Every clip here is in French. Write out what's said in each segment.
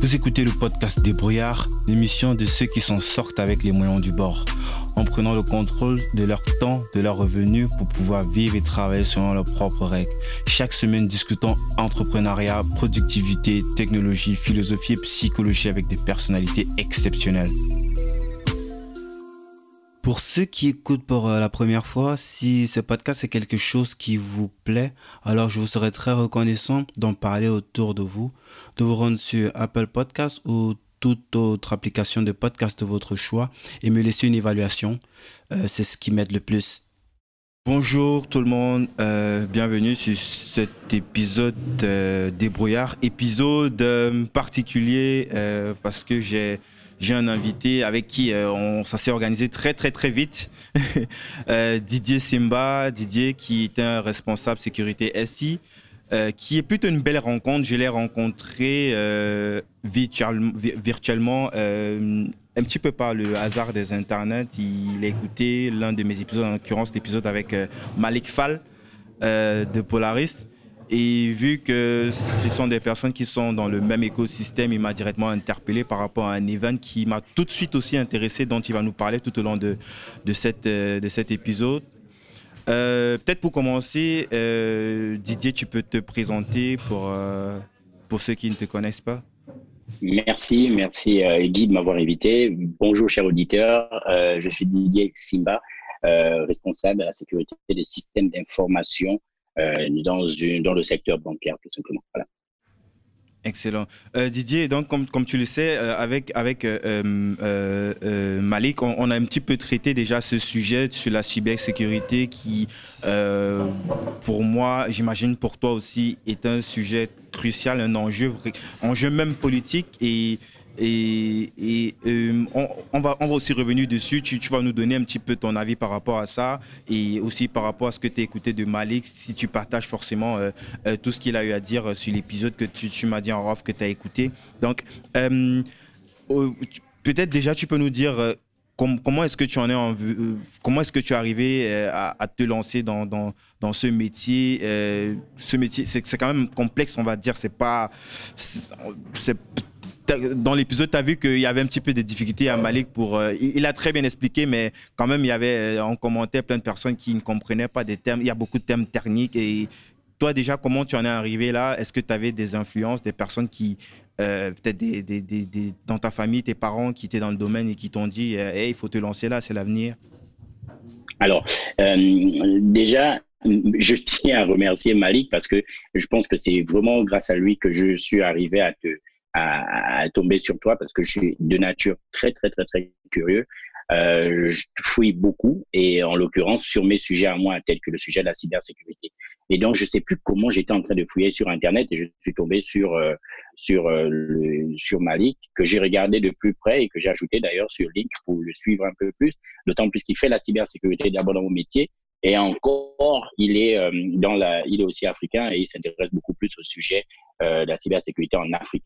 Vous écoutez le podcast Débrouillard, l'émission de ceux qui s'en sortent avec les moyens du bord, en prenant le contrôle de leur temps, de leurs revenus pour pouvoir vivre et travailler selon leurs propres règles. Chaque semaine, discutons entrepreneuriat, productivité, technologie, philosophie et psychologie avec des personnalités exceptionnelles. Pour ceux qui écoutent pour euh, la première fois, si ce podcast est quelque chose qui vous plaît, alors je vous serais très reconnaissant d'en parler autour de vous, de vous rendre sur Apple Podcast ou toute autre application de podcast de votre choix et me laisser une évaluation. Euh, c'est ce qui m'aide le plus. Bonjour tout le monde, euh, bienvenue sur cet épisode débrouillard, épisode particulier parce que j'ai j'ai un invité avec qui euh, on, ça s'est organisé très très très vite. Euh, Didier Simba, Didier qui est un responsable sécurité SI, euh, qui est plutôt une belle rencontre. Je l'ai rencontré virtuellement, un petit peu par le hasard des internets. Il a écouté l'un de mes épisodes, en l'occurrence l'épisode avec Malik Fall de Polaris. Et vu que ce sont des personnes qui sont dans le même écosystème, il m'a directement interpellé par rapport à un event qui m'a tout de suite aussi intéressé, dont il va nous parler tout au long de, de, cette, euh, de cet épisode. Euh, peut-être pour commencer, euh, Didier, tu peux te présenter pour, pour ceux qui ne te connaissent pas. Merci, merci Guy de m'avoir invité. Bonjour chers auditeurs, je suis Didier Simba, responsable de la sécurité des systèmes d'information euh, dans, le secteur bancaire, tout simplement. Voilà. Excellent. Euh, Didier, donc comme, tu le sais, euh, avec, avec Malik, on, a un petit peu traité déjà ce sujet sur la cybersécurité qui, pour moi, j'imagine pour toi aussi, est un sujet crucial, un enjeu, enjeu même politique et, euh, on, va, on va aussi revenir dessus. Tu, vas nous donner un petit peu ton avis par rapport à ça et aussi par rapport à ce que tu as écouté de Malik, si tu partages forcément euh, euh, tout ce qu'il a eu à dire sur l'épisode que tu, m'as dit en off que tu as écouté. Donc, peut-être déjà tu peux nous dire comment est-ce que tu en es en, comment est-ce que tu es arrivé à, te lancer dans, dans, dans ce métier ce métier c'est quand même complexe on va dire c'est pas c'est dans l'épisode, tu as vu qu'il y avait un petit peu de difficultés à Malik pour. Euh, il, a très bien expliqué, mais quand même, il y avait euh, en commentaire plein de personnes qui ne comprenaient pas des termes. Il y a beaucoup de termes techniques. Et toi, déjà, comment tu en es arrivé là? Est-ce que tu avais des influences, des personnes qui. Euh, peut-être dans ta famille, tes parents qui étaient dans le domaine et qui t'ont dit hey, il faut te lancer là, c'est l'avenir Alors, déjà, je tiens à remercier Malik parce que je pense que c'est vraiment grâce à lui que je suis arrivé à te, à, tomber sur toi parce que je suis de nature très, très, très, très curieux. Euh, je fouille beaucoup et en l'occurrence sur mes sujets à moi, tels que le sujet de la cybersécurité. Et donc, je sais plus comment j'étais en train de fouiller sur Internet et je suis tombé sur, euh, sur, euh, sur Malik, que j'ai regardé de plus près et que j'ai ajouté d'ailleurs sur Link pour le suivre un peu plus, d'autant plus qu'il fait la cybersécurité d'abord dans mon métier. Et encore, il est euh, dans la, il est aussi africain et il s'intéresse beaucoup plus au sujet de la cybersécurité en Afrique.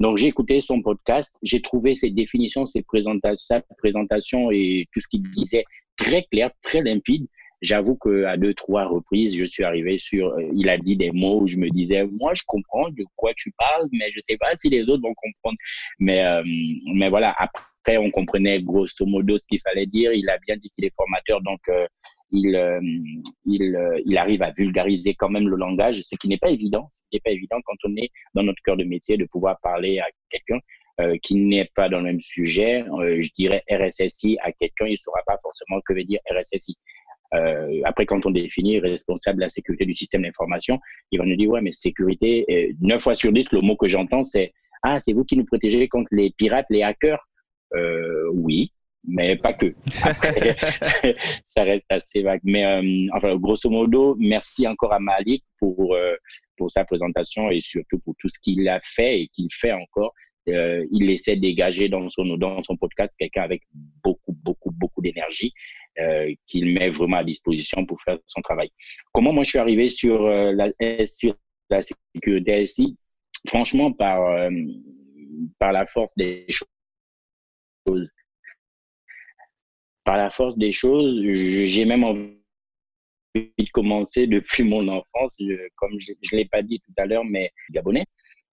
Donc, j'ai écouté son podcast, j'ai trouvé ses définitions, ses présentations, sa présentation et tout ce qu'il disait très clair, très limpide. J'avoue qu'à deux, trois reprises, je suis arrivé sur, euh, il a dit des mots où je me disais, moi, je comprends de quoi tu parles, mais je sais pas si les autres vont comprendre. Mais, euh, mais voilà, après, on comprenait grosso modo ce qu'il fallait dire. Il a bien dit qu'il est formateur, donc euh, il, euh, euh, il, arrive à vulgariser quand même le langage, ce qui n'est pas évident. Ce n'est pas évident quand on est dans notre cœur de métier de pouvoir parler à quelqu'un euh, qui n'est pas dans le même sujet. je dirais RSSI à quelqu'un, il ne saura pas forcément que veut dire RSSI. après, quand on définit responsable de la sécurité du système d'information, il va nous dire, ouais, mais sécurité, neuf fois sur dix, le mot que j'entends, c'est, ah, c'est vous qui nous protégez contre les pirates, les hackers. oui, mais pas que. ça reste assez vague. Mais euh, enfin, grosso modo, merci encore à Malik pour, euh, pour sa présentation et surtout pour tout ce qu'il a fait et qu'il fait encore. Euh, il essaie de dégager dans son, dans son podcast quelqu'un avec beaucoup, beaucoup, beaucoup d'énergie qu'il met vraiment à disposition pour faire son travail. Comment moi je suis arrivé sur, la, sur la sécurité SI Franchement, par, par la force des choses par la force des choses, j'ai même envie de commencer depuis mon enfance, comme je ne l'ai pas dit tout à l'heure, mais gabonais.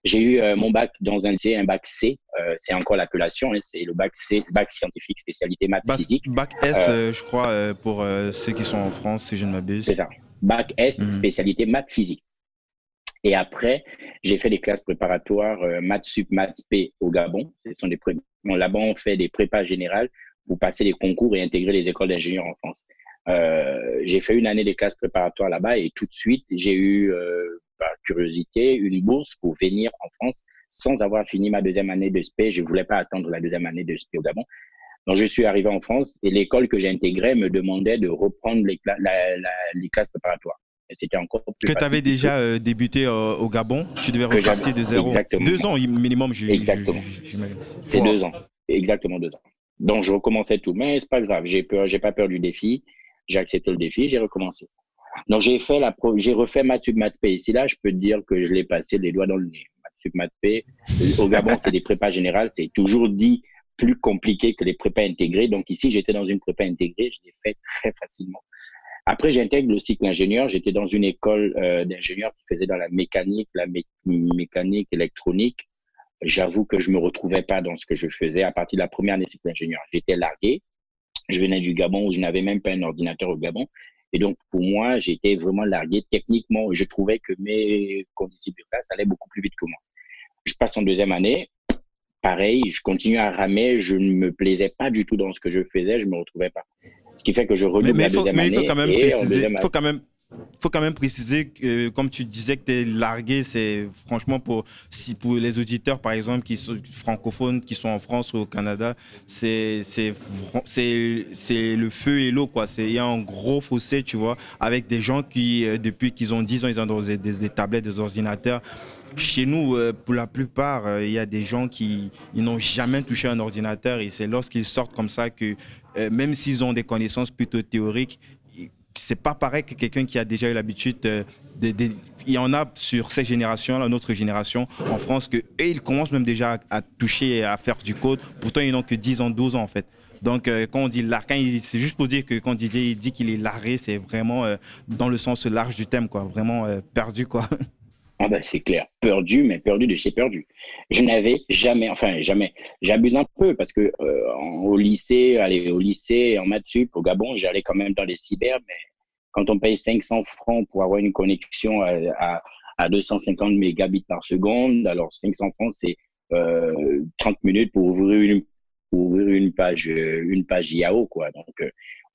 J'ai eu euh, mon bac dans un lycée, un bac C. Euh, c'est encore l'appellation, hein, c'est le bac C, bac scientifique spécialité maths physique. Bac S, je crois, pour ceux qui sont en France, si je ne m'abuse. C'est ça. Bac S, mhm. spécialité maths physique. Et après, j'ai fait des classes préparatoires euh, maths sup, maths P au Gabon. Ce sont des Là-bas, on fait des prépas générales pour passer les concours et intégrer les écoles d'ingénieurs en France. Euh, j'ai fait une année de classes préparatoires là-bas et tout de suite, j'ai eu, euh, par curiosité, une bourse pour venir en France sans avoir fini ma deuxième année de SP. Je voulais pas attendre la deuxième année de SP au Gabon. Donc, je suis arrivé en France et l'école que j'ai intégrée me demandait de reprendre les, les classes préparatoires c'était encore plus Que tu avais déjà euh, débuté au Gabon, tu devais repartir de zéro. Exactement. Deux ans minimum, Exactement. C'est deux ans. Exactement deux ans. Donc, je recommençais tout. Mais c'est pas grave, j'ai peur, j'ai pas peur du défi. J'ai accepté le défi, j'ai recommencé. Donc, j'ai fait la j'ai refait Matsup Matpé. Ici, là, je peux dire que je l'ai passé les doigts dans le nez. Matsup Matpé. Au Gabon, c'est des prépas générales. C'est toujours dit plus compliqué que les prépas intégrés. Donc, ici, j'étais dans une prépa intégrée. Je l'ai fait très facilement. Après, j'intègre le cycle ingénieur. J'étais dans une école euh, d'ingénieurs qui faisait dans la mécanique, la mécanique électronique. J'avoue que je me retrouvais pas dans ce que je faisais à partir de la première année cycle ingénieur. J'étais largué. Je venais du Gabon où je n'avais même pas un ordinateur au Gabon. Et donc, pour moi, j'étais vraiment largué techniquement. Je trouvais que mes conditions de classe allaient beaucoup plus vite que moi. Je passe en deuxième année. Pareil, je continue à ramer. Je ne me plaisais pas du tout dans ce que je faisais. Je me retrouvais pas. Ce qui fait que je redouble mais, la deuxième mais il faut quand même préciser, faut quand même faut quand même préciser que, comme tu disais que tu es largué, c'est franchement pour, si pour les auditeurs, par exemple, qui sont francophones, qui sont en France ou au Canada, c'est le feu et l'eau. Il y a un gros fossé, tu vois, avec des gens qui, euh, depuis qu'ils ont 10 ans, ils ont des, des, tablettes, des ordinateurs. Chez nous, euh, pour la plupart, euh, il y a des gens qui n'ont jamais touché un ordinateur et c'est lorsqu'ils sortent comme ça que même s'ils ont des connaissances plutôt théoriques, c'est pas pareil que quelqu'un qui a déjà eu l'habitude de, il y en a sur cette génération, la notre génération en France, que ils commencent même déjà à, toucher, à faire du code. Pourtant, ils n'ont que 10 ans, 12 ans en fait. Donc, euh, quand on dit largué, c'est juste pour dire que quand Didier dit qu'il est largué, c'est vraiment euh, dans le sens large du thème, quoi. Vraiment perdu, quoi. Ah ben, c'est clair, perdu, mais perdu de chez perdu. Je n'avais jamais, enfin jamais, j'abuse un peu parce que euh, au lycée, aller au lycée en maths sup au Gabon, j'allais quand même dans les cyber, mais quand on paye 500 francs pour avoir une connexion à, à, 250 mégabits par seconde, alors 500 francs c'est 30 euh, minutes pour ouvrir une page une page IAO quoi. Donc euh,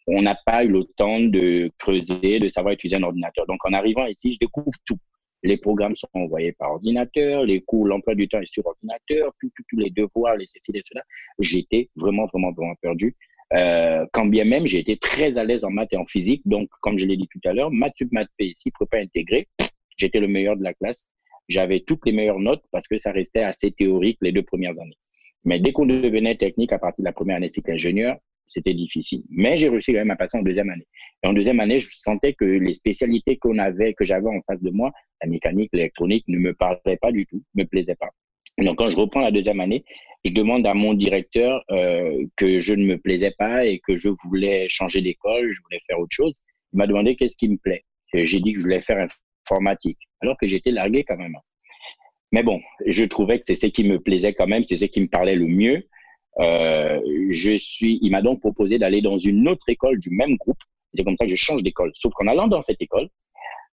on n'a pas eu le temps de creuser, de savoir utiliser un ordinateur. Donc en arrivant ici, je découvre tout les programmes sont envoyés par ordinateur, les cours, l'emploi du temps est sur ordinateur, tous les devoirs, les ceci, et cela. J'étais vraiment, vraiment, vraiment perdu. Euh, quand bien même, j'ai été très à l'aise en maths et en physique. Donc, comme je l'ai dit tout à l'heure, maths sub, maths P ici, prépa intégré, j'étais le meilleur de la classe. J'avais toutes les meilleures notes parce que ça restait assez théorique les deux premières années. Mais dès qu'on devenait technique à partir de la première année cycle ingénieur, c'était difficile. Mais j'ai réussi quand même à passer en deuxième année. Et en deuxième année, je sentais que les spécialités qu'on avait, que j'avais en face de moi, la mécanique, l'électronique, ne me parlaient pas du tout, ne me plaisaient pas. Donc, quand je reprends la deuxième année, je demande à mon directeur euh, que je ne me plaisais pas et que je voulais changer d'école, je voulais faire autre chose. Il m'a demandé qu'est-ce qui me plaît. J'ai dit que je voulais faire informatique, alors que j'étais largué quand même. Mais bon, je trouvais que c'est ce qui me plaisait quand même, c'est ce qui me parlait le mieux. Euh, je suis, il m'a donc proposé d'aller dans une autre école du même groupe. C'est comme ça que je change d'école. Sauf qu'en allant dans cette école,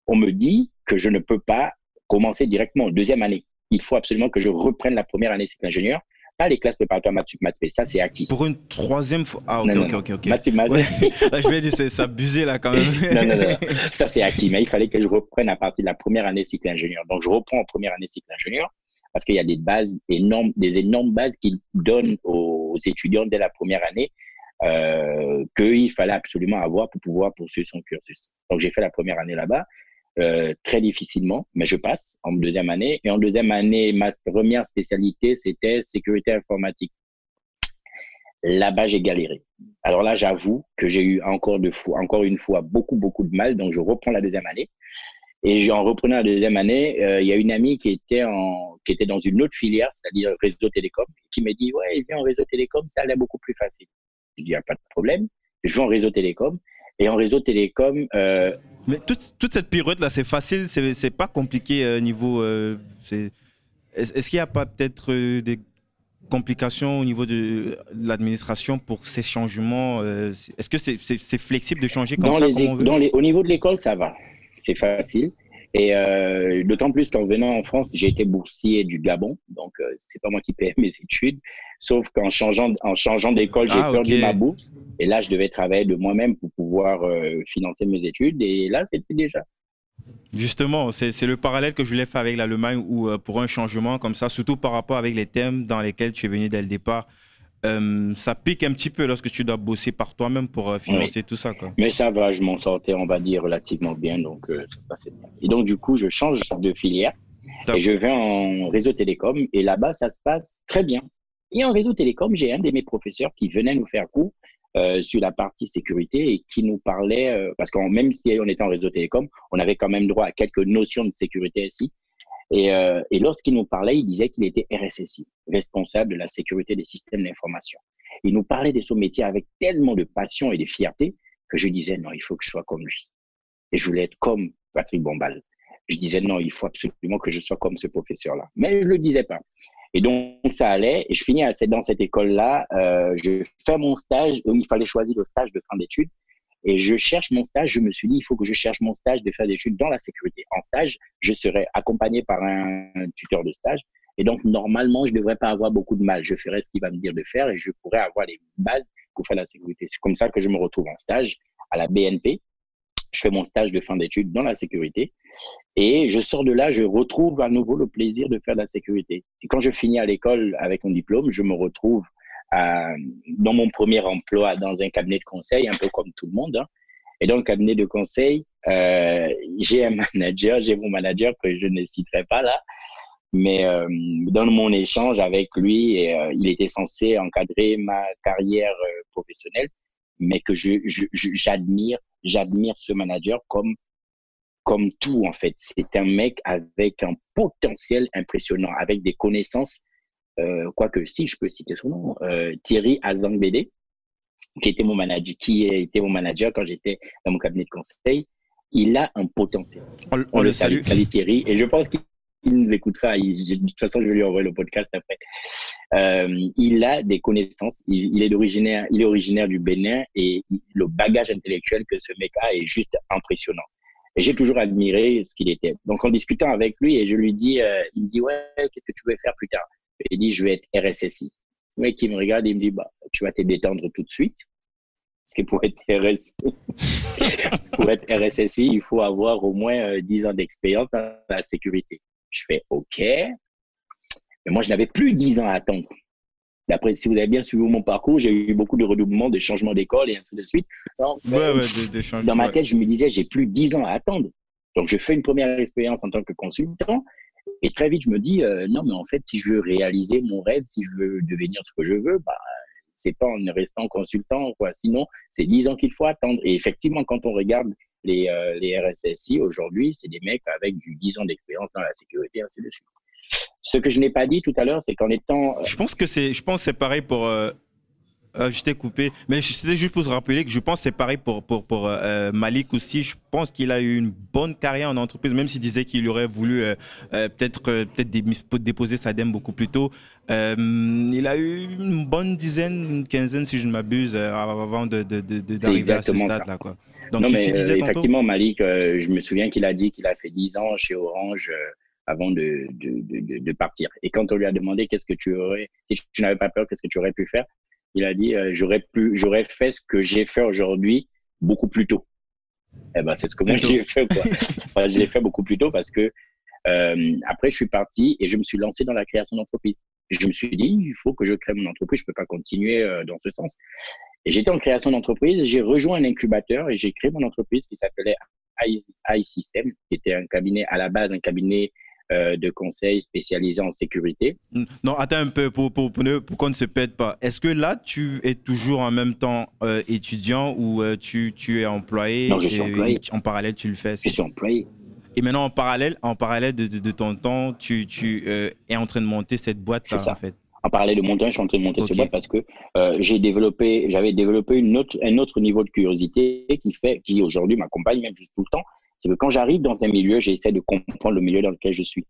on me dit que je ne peux pas commencer directement en deuxième année. Il faut absolument que je reprenne la première année cycle ingénieur, pas les classes préparatoires maths sup, maths Ça, c'est acquis. Pour une troisième fois. Ah, ok, ok, ok, ok. Maths sup, maths là, je vais dire, c'est abusé, là, quand même. non, non, non. Ça, c'est acquis. Mais il fallait que je reprenne à partir de la première année cycle ingénieur. Donc, je reprends en première année cycle ingénieur parce qu'il y a des bases énormes, des énormes bases qu'ils donnent aux, étudiants dès la première année euh, qu'il fallait absolument avoir pour pouvoir poursuivre son cursus. Donc j'ai fait la première année là-bas. Euh, très difficilement, mais je passe en deuxième année. Et en deuxième année, ma première spécialité, c'était sécurité informatique. Là-bas, j'ai galéré. Alors là, j'avoue que j'ai eu encore, de fois, encore une fois beaucoup, beaucoup de mal. Donc, je reprends la deuxième année. Et en reprenant la deuxième année, euh, il y a une amie qui était, en, qui était dans une autre filière, c'est-à-dire réseau télécom, qui m'a dit, ouais, viens en réseau télécom, ça allait beaucoup plus facile. Je dis, a pas de problème. Je vais en réseau télécom. Et en réseau télécom... Euh, Mais toute, toute cette pirouette-là, c'est facile, c'est pas compliqué euh, niveau... c'est est-ce qu'il n'y a pas peut-être des complications au niveau de l'administration pour ces changements Est-ce que c'est flexible de changer comme ça Au niveau de l'école, ça va. C'est facile. Et euh, d'autant plus qu'en venant en France, j'ai été boursier du Gabon, donc euh, c'est pas moi qui paye mes études. Sauf qu'en changeant en changeant d'école, j'ai ah, perdu ma bourse. Et là, je devais travailler de moi-même pour pouvoir euh, financer mes études. Et là, c'était déjà. Justement, c'est le parallèle que je voulais faire avec l'Allemagne où euh, pour un changement comme ça, surtout par rapport avec les thèmes dans lesquels tu es venu dès le départ, euh, ça pique un petit peu lorsque tu dois bosser par toi-même pour euh, financer tout ça. Quoi. Mais ça va, je m'en sortais, on va dire, relativement bien, donc euh, ça se passait bien. Et donc, du coup, je change de filière et je vais en réseau télécom et là-bas, ça se passe très bien. Et en réseau télécom, j'ai un de mes professeurs qui venait nous faire cours sur la partie sécurité et qui nous parlait, parce que même si on était en réseau télécom, on avait quand même droit à quelques notions de sécurité ici. Et, euh, et lorsqu'il nous parlait, il disait qu'il était RSSI, responsable de la sécurité des systèmes d'information. Il nous parlait de son métier avec tellement de passion et de fierté que je disais non, il faut que je sois comme lui. Et je voulais être comme Patrick Bombal. Je disais non, il faut absolument que je sois comme ce professeur-là. Mais je le disais pas. Et donc ça allait. Et je finis dans cette école-là. Euh, je fais mon stage. Il fallait choisir le stage de fin d'études. Et je cherche mon stage. Je me suis dit, il faut que je cherche mon stage de faire des études dans la sécurité. En stage, je serai accompagné par un tuteur de stage. Et donc, normalement, je ne devrais pas avoir beaucoup de mal. Je ferai ce qu'il va me dire de faire et je pourrai avoir les bases pour faire la sécurité. C'est comme ça que je me retrouve en stage à la BNP. Je fais mon stage de fin d'études dans la sécurité. Et je sors de là, je retrouve à nouveau le plaisir de faire la sécurité. Et quand je finis à l'école avec mon diplôme, je me retrouve dans mon premier emploi dans un cabinet de conseil, un peu comme tout le monde. Hein. Et dans le cabinet de conseil, euh, j'ai un manager, j'ai mon manager que je ne citerai pas là, mais euh, dans mon échange avec lui, euh, il était censé encadrer ma carrière euh, professionnelle, mais que je, j'admire, j'admire ce manager comme comme tout en fait. C'est un mec avec un potentiel impressionnant, avec des connaissances euh, quoique si je peux citer son nom, euh, Thierry Azangbede, qui était mon manager, qui était mon manager quand j'étais dans mon cabinet de conseil, il a un potentiel. On, le salue. Salut Thierry. Et je pense qu'il nous écoutera. de toute façon, je vais lui envoyer le podcast après. Euh, il a des connaissances. Il, est originaire, il est originaire du Bénin et le bagage intellectuel que ce mec a est juste impressionnant. Et j'ai toujours admiré ce qu'il était. Donc, en discutant avec lui, et je lui dis, il me dit, ouais, qu'est-ce que tu veux faire plus tard? Il dit, je vais être RSSI. Le mec, il me regarde et il me dit, bah, tu vas te détendre tout de suite. Parce que pour être, RSSI, pour être RSSI, il faut avoir au moins 10 euh, ans d'expérience dans la sécurité. Je fais OK. Mais moi, je n'avais plus 10 ans à attendre. D'après, si vous avez bien suivi mon parcours, j'ai eu beaucoup de redoublements, de changements d'école et ainsi de suite. Donc, dans ma tête, je me disais, j'ai plus 10 ans à attendre. Donc, je fais une première expérience en tant que consultant. Et très vite, je me dis, euh, non, mais en fait, si je veux réaliser mon rêve, si je veux devenir ce que je veux, bah, c'est pas en restant consultant, quoi. Sinon, c'est 10 ans qu'il faut attendre. Et effectivement, quand on regarde les, euh, les RSSI aujourd'hui, c'est des mecs avec du 10 ans d'expérience dans la sécurité, ainsi de suite. Ce que je n'ai pas dit tout à l'heure, c'est qu'en étant. Je pense que c'est, c'est pareil pour. Euh, je t'ai coupé. Mais c'était juste pour se rappeler que je pense que c'est pareil pour, pour, pour euh, Malik aussi. Je pense qu'il a eu une bonne carrière en entreprise, même s'il disait qu'il aurait voulu euh, peut-être peut déposer sa dème beaucoup plus tôt. il a eu une bonne dizaine, une quinzaine, si je ne m'abuse, avant d'arriver de, de, à ce stade-là. Donc, non, tu, mais, disais effectivement, Malik, je me souviens qu'il a dit qu'il a fait 10 ans chez Orange avant de, de, de, partir. Et quand on lui a demandé qu'est-ce que tu aurais, si tu n'avais pas peur, qu'est-ce que tu aurais pu faire, il a dit euh, j'aurais pu, j'aurais fait ce que j'ai fait aujourd'hui beaucoup plus tôt. Eh ben c'est ce que moi j'ai fait quoi. je l'ai fait beaucoup plus tôt parce que euh, après je suis parti et je me suis lancé dans la création d'entreprise. Je me suis dit il faut que je crée mon entreprise, je peux pas continuer euh, dans ce sens. Et j'étais en création d'entreprise, j'ai rejoint un incubateur et j'ai créé mon entreprise qui s'appelait iSystem, qui était un cabinet à la base un cabinet euh, de conseils spécialisés en sécurité. Non, attends un peu pour, pour, pour, pour qu'on ne se pète pas. Est-ce que là, tu es toujours en même temps euh, étudiant ou euh, tu, tu, es employé Non, je suis employé. en parallèle, tu le fais Je suis employé. Et maintenant, en parallèle, en parallèle de, de, ton temps, tu, tu es en train de monter cette boîte-là, en fait en parallèle de mon temps, je suis en train de monter cette boîte parce que j'ai développé, j'avais développé une autre, un autre niveau de curiosité qui fait, qui aujourd'hui m'accompagne même juste tout le temps c'est que quand j'arrive dans un milieu, j'essaie de comprendre le milieu dans lequel je suis.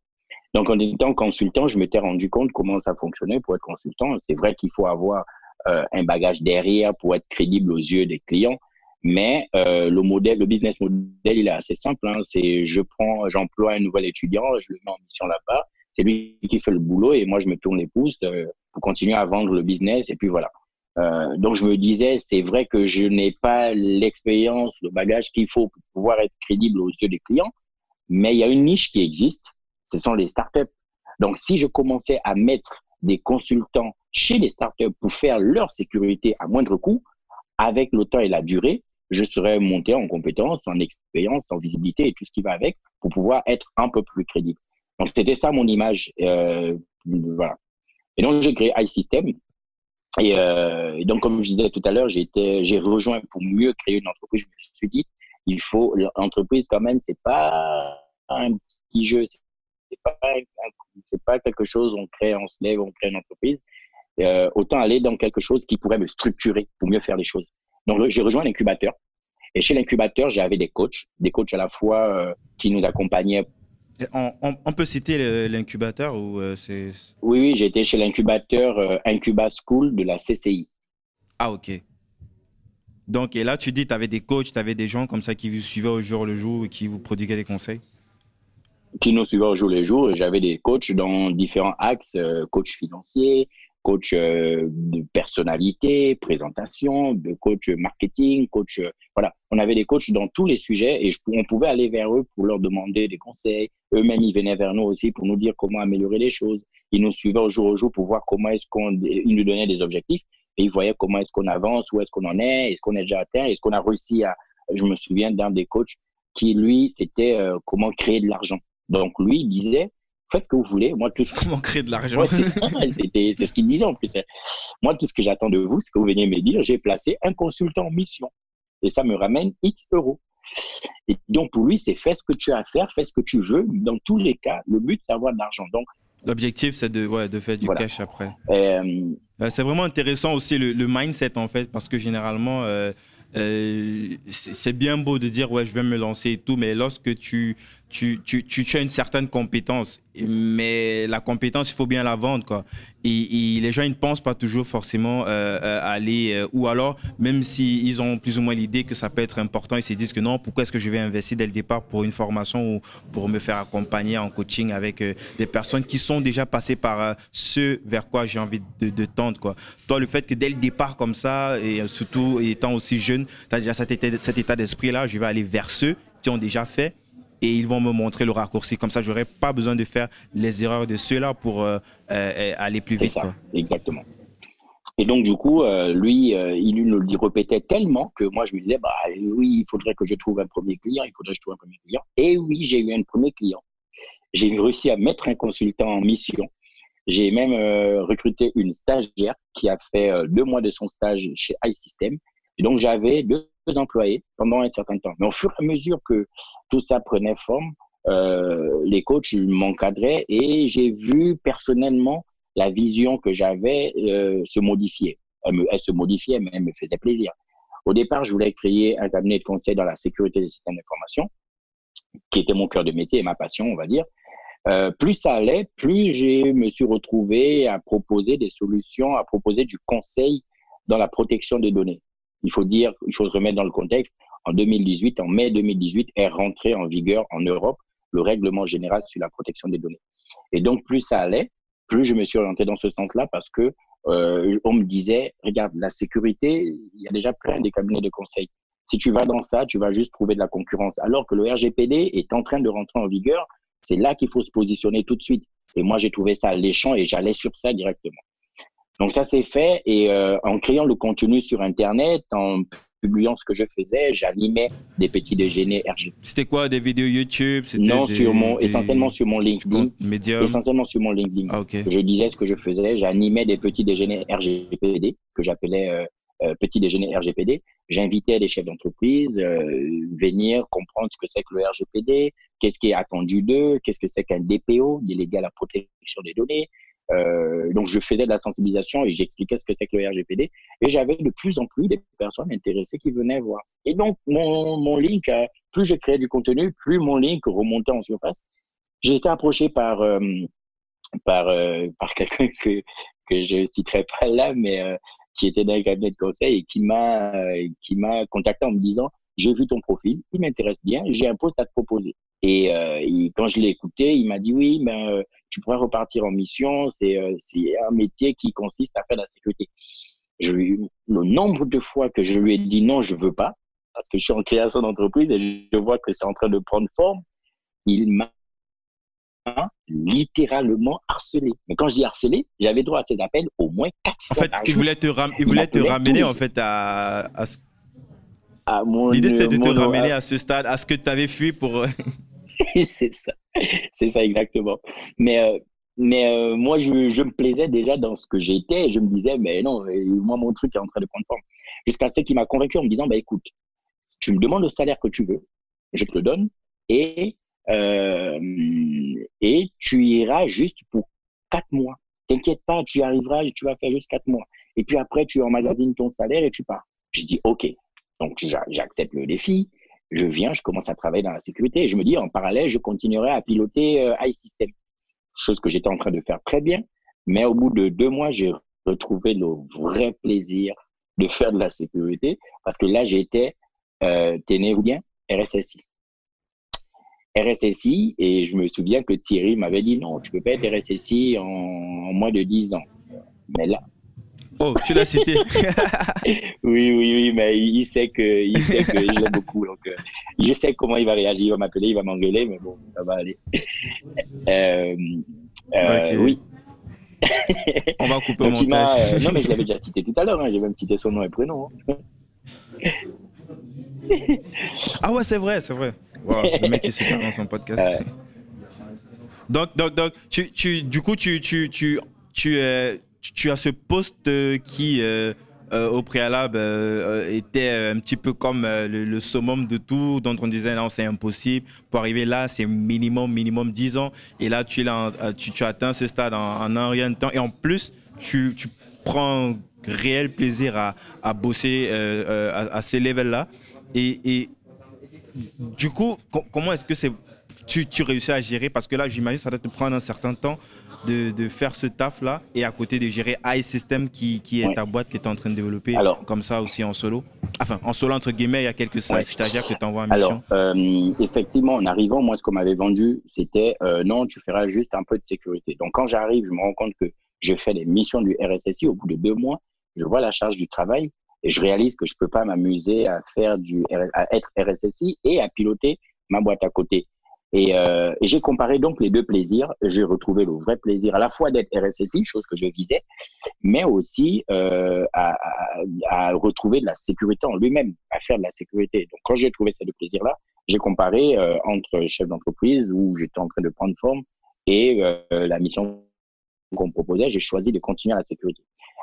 Donc, en étant consultant, je m'étais rendu compte comment ça fonctionnait pour être consultant. C'est vrai qu'il faut avoir euh, un bagage derrière pour être crédible aux yeux des clients, mais euh, le modèle, le business model, il est assez simple. Hein. C'est je prends, j'emploie un nouvel étudiant, je le mets en mission là-bas. C'est lui qui fait le boulot et moi je me tourne les pouces euh, pour continuer à vendre le business et puis voilà. Euh, donc je me disais, c'est vrai que je n'ai pas l'expérience, le bagage qu'il faut pour pouvoir être crédible aux yeux des clients, mais il y a une niche qui existe, ce sont les startups. Donc si je commençais à mettre des consultants chez les startups pour faire leur sécurité à moindre coût, avec le temps et la durée, je serais monté en compétence, en expérience, en visibilité et tout ce qui va avec pour pouvoir être un peu plus crédible. Donc c'était ça mon image. Euh. Et donc j'ai créé iSystem, euh, et, donc, comme je disais tout à l'heure, j'ai rejoint pour mieux créer une entreprise. Je me suis dit, il faut l'entreprise quand même, c'est pas un petit jeu, c'est pas c'est pas quelque chose on crée, on se lève, on crée une entreprise. Euh, autant aller dans quelque chose qui pourrait me structurer pour mieux faire les choses. Donc, j'ai rejoint l'incubateur. Et chez l'incubateur, j'avais des coachs, des coachs à la fois euh, qui nous accompagnaient on, peut citer l'incubateur ou euh, c'est... Oui, été chez l'incubateur euh, Incuba School de la CCI. Ah, ok. Donc, et là, tu dis, tu avais des coachs, tu avais des gens comme ça qui vous suivaient au jour le jour et qui vous prodiguaient des conseils? Qui nous suivaient au jour le jour. J'avais des coachs dans différents axes, euh, coach financier, coach euh, de personnalité, présentation, de coach marketing, coach. Euh, voilà, on avait des coachs dans tous les sujets et on pouvait aller vers eux pour leur demander des conseils. Eux-mêmes, ils venaient vers nous aussi pour nous dire comment améliorer les choses. Ils nous suivaient au jour au jour pour voir comment est-ce qu'on. Ils nous donnaient des objectifs et ils voyaient comment est-ce qu'on avance, où est-ce qu'on en est, est-ce qu'on est déjà atteint, est-ce qu'on a réussi à. Je me souviens d'un des coachs qui, lui, c'était euh, comment créer de l'argent. Donc, lui, il disait faites ce que vous voulez. Moi, tout Comment créer de l'argent C'est ce qu'il disait en plus. Moi, tout ce que j'attends de vous, c'est que vous veniez me dire, j'ai placé un consultant en mission. Et ça me ramène X euros. Et donc, pour lui, c'est fais ce que tu as à faire, fais ce que tu veux. Dans tous les cas, le but, c'est d'avoir de l'argent. Donc, L'objectif, c'est de, ouais, de faire du cash après. Euh, euh, c'est vraiment intéressant aussi le, mindset, en fait, parce que généralement, euh, c'est bien beau de dire, ouais, je vais me lancer et tout, mais lorsque tu, tu, tu, tu, as une certaine compétence, mais la compétence, il faut bien la vendre, quoi. Et, les gens, ils ne pensent pas toujours forcément euh, euh aller, euh, ou alors, même s'ils ils ont plus ou moins l'idée que ça peut être important, ils se disent que non, pourquoi est-ce que je vais investir dès le départ pour une formation ou pour me faire accompagner en coaching avec euh, des personnes qui sont déjà passées par ce vers quoi j'ai envie de, tendre, quoi. Toi, le fait que dès le départ, comme ça, et surtout étant aussi jeune, tu as déjà cet état d'esprit-là, je vais aller vers ceux qui ont déjà fait et ils vont me montrer le raccourci. Comme ça, je n'aurai pas besoin de faire les erreurs de ceux-là pour euh, euh, aller plus vite. Ça, exactement. Et donc, du coup, euh, lui, il nous le répétait tellement que moi, je me disais, bah oui, il faudrait que je trouve un premier client, il faudrait que je trouve un premier client. Et oui, j'ai eu un premier client. J'ai réussi à mettre un consultant en mission. J'ai même recruté une stagiaire qui a fait deux mois de son stage chez iSystem. Et donc, j'avais deux employés pendant un certain temps. Mais au fur et à mesure que tout ça prenait forme, euh, les coachs m'encadraient et j'ai vu personnellement la vision que j'avais euh, se modifier. Elle, se modifiait, mais elle me faisait plaisir. Au départ, je voulais créer un cabinet de conseil dans la sécurité des systèmes d'information, qui était mon cœur de métier et ma passion, on va dire. Euh, plus ça allait, plus je me suis retrouvé à proposer des solutions, à proposer du conseil dans la protection des données. Il faut dire, il faut se remettre dans le contexte. En 2018, en mai 2018, est rentré en vigueur en Europe le règlement général sur la protection des données. Et donc, plus ça allait, plus je me suis orienté dans ce sens-là parce que euh, on me disait, regarde, la sécurité, il y a déjà plein des cabinets de conseil. Si tu vas dans ça, tu vas juste trouver de la concurrence. Alors que le RGPD est en train de rentrer en vigueur, c'est là qu'il faut se positionner tout de suite. Et moi, j'ai trouvé ça alléchant et j'allais sur ça directement. Donc ça s'est fait et euh, en créant le contenu sur Internet, en publiant ce que je faisais, j'animais des petits déjeuners RG. C'était quoi, des vidéos YouTube? Non, sur mon, essentiellement sur mon LinkedIn. Essentiellement sur mon LinkedIn. Ah, Je disais ce que je faisais, j'animais des petits déjeuners RGPD que j'appelais euh, euh, petits déjeuners RGPD. J'invitais les chefs d'entreprise euh, venir comprendre ce que c'est que le RGPD, qu'est-ce qui est attendu d'eux, qu'est-ce que c'est qu'un DPO, délégué à la protection des données, euh, donc, je faisais de la sensibilisation et j'expliquais ce que c'est que le RGPD. Et j'avais de plus en plus des personnes intéressées qui venaient voir. Et donc, mon, link, plus je créais du contenu, plus mon link remontait en surface. J'ai été approché par, euh, par, euh, par quelqu'un que, que je citerai pas là, mais euh, qui était dans le cabinet de conseil et qui m'a qui contacté en me disant j'ai vu ton profil, il m'intéresse bien, j'ai un poste à te proposer. Et, quand je l'ai écouté, il m'a dit oui, ben tu pourrais repartir en mission, c'est c'est un métier qui consiste à faire de la sécurité. Je, le nombre de fois que je lui ai dit non, je veux pas, parce que je suis en création d'entreprise et je vois que c'est en train de prendre forme, il m'a littéralement harcelé. Mais quand je dis harcelé, j'avais droit à ces appels au moins quatre en fois. En fait, il voulait te, il voulait te ramener en fait à, à... L'idée c'était de te ramener à ce stade, à ce que tu avais fui pour. Euh, c'est ça, c'est ça exactement. Mais euh, mais euh, moi je, me plaisais déjà dans ce que j'étais je me disais mais non, moi mon truc est en train de prendre forme. Jusqu'à ce qu'il m'a convaincu en me disant bah écoute, tu me demandes le salaire que tu veux, je te le donne et euh, et tu iras juste pour quatre mois. T'inquiète pas, tu arriveras, tu vas faire juste quatre mois. Et puis après, tu emmagasines ton salaire et tu pars. Je dis, OK. Donc, j'accepte le défi. Je viens, je commence à travailler dans la sécurité. Et je me dis, en parallèle, je continuerai à piloter euh, iSystem. Chose que j'étais en train de faire très bien. Mais au bout de deux mois, j'ai retrouvé le vrai plaisir de faire de la sécurité. Parce que là, j'étais, euh, né ou bien, RSSI. RSSI et je me souviens que Thierry m'avait dit non, tu peux pas être RSSI en, moins de 10 ans. Mais là. Oh, tu l'as cité. oui, oui, oui, mais il sait que, il sait que je l'aime beaucoup. Donc, euh, je sais comment il va réagir. Il va m'appeler, il va m'engueuler, mais bon, ça va aller. Euh, euh, oui. On va couper au montage. non, mais je l'avais déjà cité tout à l'heure. Hein. J'ai même cité son nom et prénom. Hein. ah ouais, c'est vrai, c'est vrai le mec est super dans son podcast. donc, donc, donc tu, tu, du coup, tu, tu, tu, tu, tu as ce poste qui, euh, euh, au préalable, euh, était un petit peu comme le, summum de tout, dont on disait non, c'est impossible. Pour arriver là, c'est minimum, minimum 10 ans. Et là, tu, là, tu, tu atteins ce stade en, un rien de temps. Et en plus, tu, tu prends réel plaisir à, bosser à, à, ces levels-là. Et, du coup, comment est-ce que tu, tu, réussis à gérer? Parce que là, j'imagine ça doit te prendre un certain temps de, de faire ce taf-là et à côté de gérer iSystem qui, qui est ta boîte que tu es en train de développer comme ça aussi en solo. Enfin, en solo, entre guillemets, il y a quelques stagiaires que tu envoies en mission. Alors, euh, effectivement, en arrivant, moi, ce qu'on m'avait vendu, c'était euh, non, tu feras juste un peu de sécurité. Donc, quand j'arrive, je me rends compte que je fais les missions du RSSI. Au bout de deux mois, je vois la charge du travail et je réalise que je peux pas m'amuser à faire du, à être RSSI et à piloter ma boîte à côté. Et, euh, j'ai comparé donc les deux plaisirs. J'ai retrouvé le vrai plaisir à la fois d'être RSSI, chose que je visais, mais aussi euh, à, à, à, retrouver de la sécurité en lui-même, à faire de la sécurité. Donc quand j'ai trouvé ces deux plaisirs-là, j'ai comparé euh, entre chef d'entreprise où j'étais en train de prendre forme et euh, la mission qu'on me proposait, j'ai choisi de continuer à la sécurité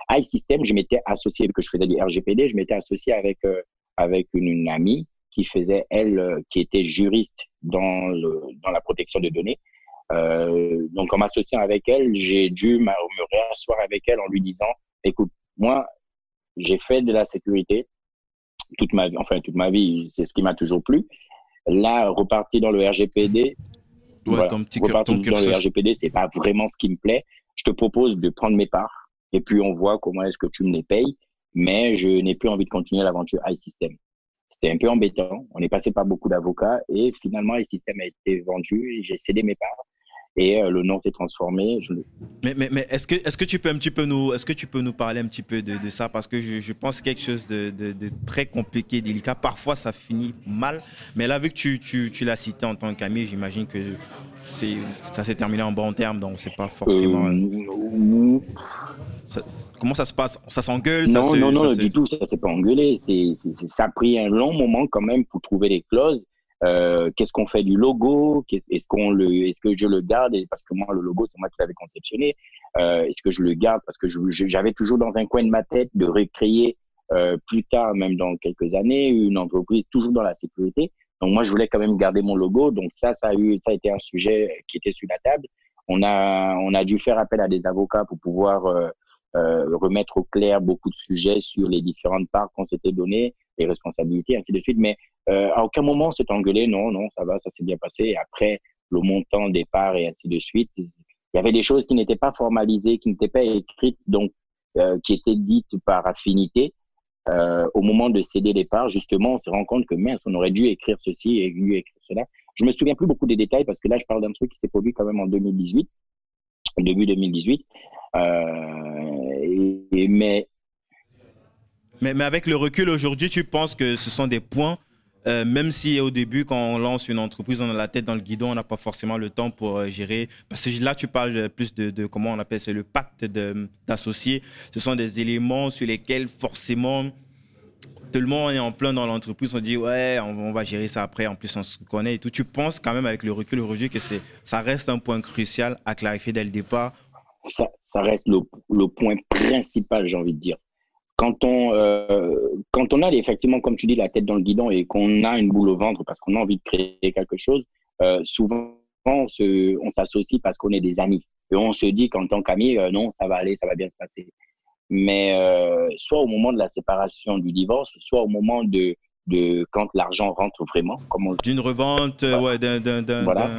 iSystem, je m'étais associé, que je faisais du RGPD, je m'étais associé avec, euh, avec une, amie qui faisait, elle, euh, qui était juriste dans, le, dans la protection de données. Euh, donc, en m'associant avec elle, j'ai dû me réasseoir avec elle en lui disant, écoute, moi, j'ai fait de la sécurité toute ma vie, enfin toute ma vie, c'est ce qui m'a toujours plu. Là, repartir dans le RGPD, ouais, ton petit repartir dans le RGPD, c'est pas vraiment ce qui me plaît. Je te propose de prendre mes parts et puis on voit comment est-ce que tu me les payes, mais je n'ai plus envie de continuer l'aventure iSystem. C'était un peu embêtant. On est passé par beaucoup d'avocats et finalement iSystem a été vendu et j'ai cédé mes parts et euh, le nom s'est transformé. Mais, mais, mais est-ce que, est que tu peux un petit peu nous, est-ce que tu peux nous parler un petit peu de, ça? Parce que je, je pense quelque chose de, très compliqué, délicat. Parfois ça finit mal, mais là vu que tu, tu, tu l'as cité en tant qu'ami, j'imagine que ça s'est terminé en bon terme, donc c'est pas forcément. Euh, comment ça se passe? Ça s'engueule Non, ça non, non, du tout, ça s'est pas engueulé. ça a pris un long moment quand même pour trouver les clauses. Euh, qu'est-ce qu'on fait du logo? Est-ce qu'on le, est-ce que je le garde? Parce que moi, le logo, c'est moi qui l'avais conceptionné. Euh, est-ce que je le garde? Parce que j'avais toujours dans un coin de ma tête de recréer plus tard, même dans quelques années, une entreprise toujours dans la sécurité. Donc moi, je voulais quand même garder mon logo. Donc ça, ça a eu, ça a été un sujet qui était sur la table. On a, on a dû faire appel à des avocats pour pouvoir euh, euh, remettre au clair beaucoup de sujets sur les différentes parts qu'on s'était données, les responsabilités, ainsi de suite. Mais euh, à aucun moment on s'est engueulé. Non, non, ça va, ça s'est bien passé. Après, le montant départ et ainsi de suite. Il y avait des choses qui n'étaient pas formalisées, qui n'étaient pas écrites, donc euh, qui étaient dites par affinité. Euh, au moment de céder les parts, justement, on se rend compte que mince, on aurait dû écrire ceci et dû écrire cela. Je me souviens plus beaucoup des détails parce que là, je parle d'un truc qui s'est produit quand même en 2018, début 2018. Euh, mais, mais, mais avec le recul aujourd'hui, tu penses que ce sont des points euh, même si au début, quand on lance une entreprise, on a la tête dans le guidon, on n'a pas forcément le temps pour euh, gérer. Parce que là, tu parles plus de, comment on appelle c'est le pacte d'associés. Ce sont des éléments sur lesquels forcément tout le monde est en plein dans l'entreprise. On dit ouais, on, va gérer ça après. En plus, on se connaît et tout. Tu penses quand même avec le recul aujourd'hui que ça reste un point crucial à clarifier dès le départ? Ça, reste le point principal, j'ai envie de dire quand on, euh, quand on a effectivement, comme tu dis, la tête dans le guidon et qu'on a une boule au ventre parce qu'on a envie de créer quelque chose, euh, souvent on s'associe parce qu'on est des amis. Et on se dit qu'en tant qu'amis, euh, non, ça va aller, ça va bien se passer. Mais soit au moment de la séparation du divorce, soit au moment de, de quand l'argent rentre vraiment. D'une revente, ouais, d'un. Voilà.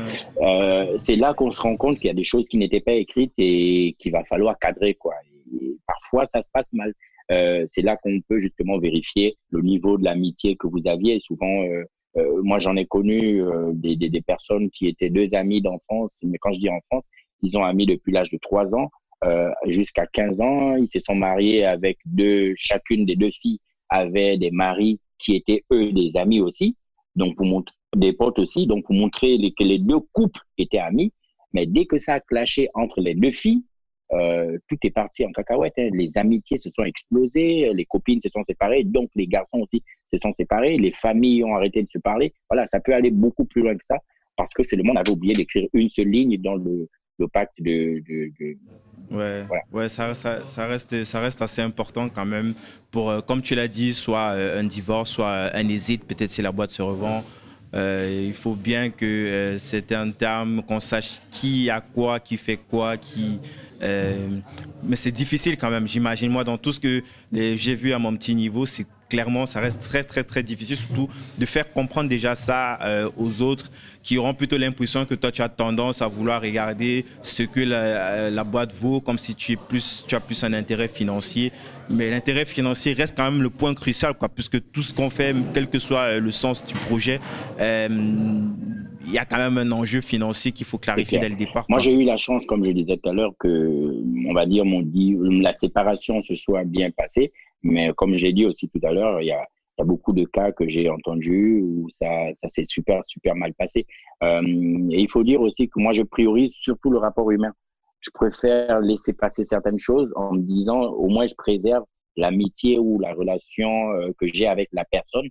c'est là qu'on se rend compte qu'il y a des choses qui n'étaient pas écrites et qu'il va falloir cadrer. Quoi. Et parfois, ça se passe mal. Euh, c'est là qu'on peut justement vérifier le niveau de l'amitié que vous aviez. Souvent, euh, euh, moi, j'en ai connu des, des, des, personnes qui étaient deux amis d'enfance, mais quand je dis enfance, ils ont amis depuis l'âge de 3 ans jusqu'à 15 ans. Ils se sont mariés avec deux, chacune des deux filles avait des maris qui étaient eux des amis aussi, donc pour montrer des potes aussi, donc pour montrer que les deux couples étaient amis. Mais dès que ça a clashé entre les deux filles, euh, tout est parti en cacahuète. Hein. Les amitiés se sont explosées, les copines se sont séparées, donc les garçons aussi se sont séparés, les familles ont arrêté de se parler. Voilà, ça peut aller beaucoup plus loin que ça parce que c'est le monde avait oublié d'écrire une seule ligne dans le, le pacte de. Ouais, ouais ça, ça, ça, reste, ça reste assez important quand même pour, euh, comme tu l'as dit, soit euh, un divorce, soit un hésite, peut-être si la boîte se revend. Il faut bien que c'est un terme, qu'on sache qui a quoi, qui fait quoi, qui, euh, mais c'est difficile quand même, j'imagine. Moi, dans tout ce que j'ai vu à mon petit niveau, c'est clairement, ça reste très, très, très difficile, surtout de faire comprendre déjà ça euh, aux autres qui auront plutôt l'impression que toi, tu as tendance à vouloir regarder ce que la, euh, boîte vaut, comme si tu, es tu as plus un intérêt financier. Mais l'intérêt financier reste quand même le point crucial, quoi, puisque tout ce qu'on fait, quel que soit le sens du projet, il y a quand même un enjeu financier qu'il faut clarifier dès le départ. Moi, j'ai eu la chance, comme je disais tout à l'heure, que, on va dire, mon la séparation se soit bien passée. Mais comme j'ai dit aussi tout à l'heure, il y a, y a, beaucoup de cas que j'ai entendus où ça, ça s'est super, super mal passé. Euh, et il faut dire aussi que moi, je priorise surtout le rapport humain. Je préfère laisser passer certaines choses en me disant, au moins, je préserve l'amitié ou la relation euh, que j'ai avec la personne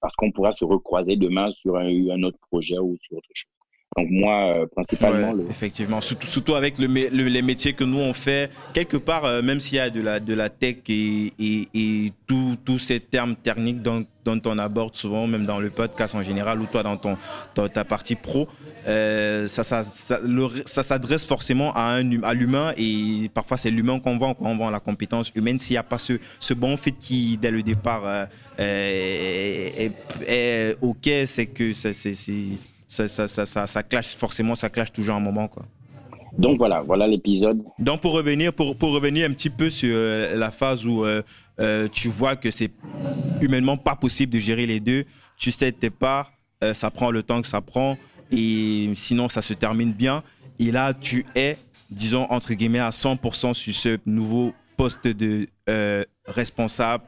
parce qu'on pourra se recroiser demain sur un, un, autre projet ou sur autre chose. Donc moi, euh, principalement... Effectivement, surtout, surtout avec le, les métiers que nous on fait, quelque part, euh, même s'il y a de la, de la tech et, et, et tous ces termes techniques dont, dont, on aborde souvent, même dans le podcast en général, ou toi dans, ton, dans ta partie pro, euh, ça, ça, ça, ça s'adresse forcément à, un, à l'humain et parfois c'est l'humain qu'on vend quand on vend la compétence humaine. S'il n'y a pas ce, ce bon fit qui, dès le départ, est, est, OK, c'est que c'est ça, ça, ça, ça, clash forcément, ça clash toujours un moment. Quoi. Donc voilà, voilà l'épisode. Donc pour revenir, pour, pour, revenir un petit peu sur euh, la phase où euh, euh, tu vois que c'est humainement pas possible de gérer les deux, tu sais tes parts, ça prend le temps que ça prend et sinon ça se termine bien. Et là, tu es, disons, entre guillemets, à 100% sur ce nouveau poste de responsable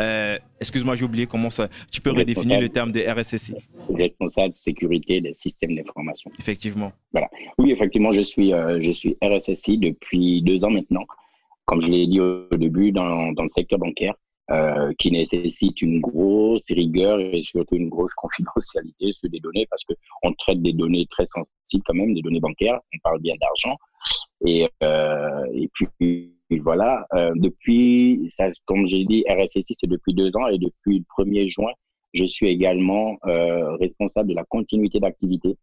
euh, excuse-moi, j'ai oublié comment ça. Tu peux redéfinir le terme de RSSI Responsable sécurité des systèmes d'information. Effectivement. Voilà. Oui, effectivement, je suis, euh, je suis RSSI depuis deux ans maintenant. Comme je l'ai dit au début, dans, dans le secteur bancaire, euh, qui nécessite une grosse rigueur et surtout une grosse confidentialité sur des données parce qu'on traite des données très sensibles quand même, des données bancaires. On parle bien d'argent. Et, et puis, voilà, euh, depuis, comme j'ai dit, RSSI, c'est depuis deux ans et depuis le 1er juin, je suis également euh, responsable de la continuité d'activité,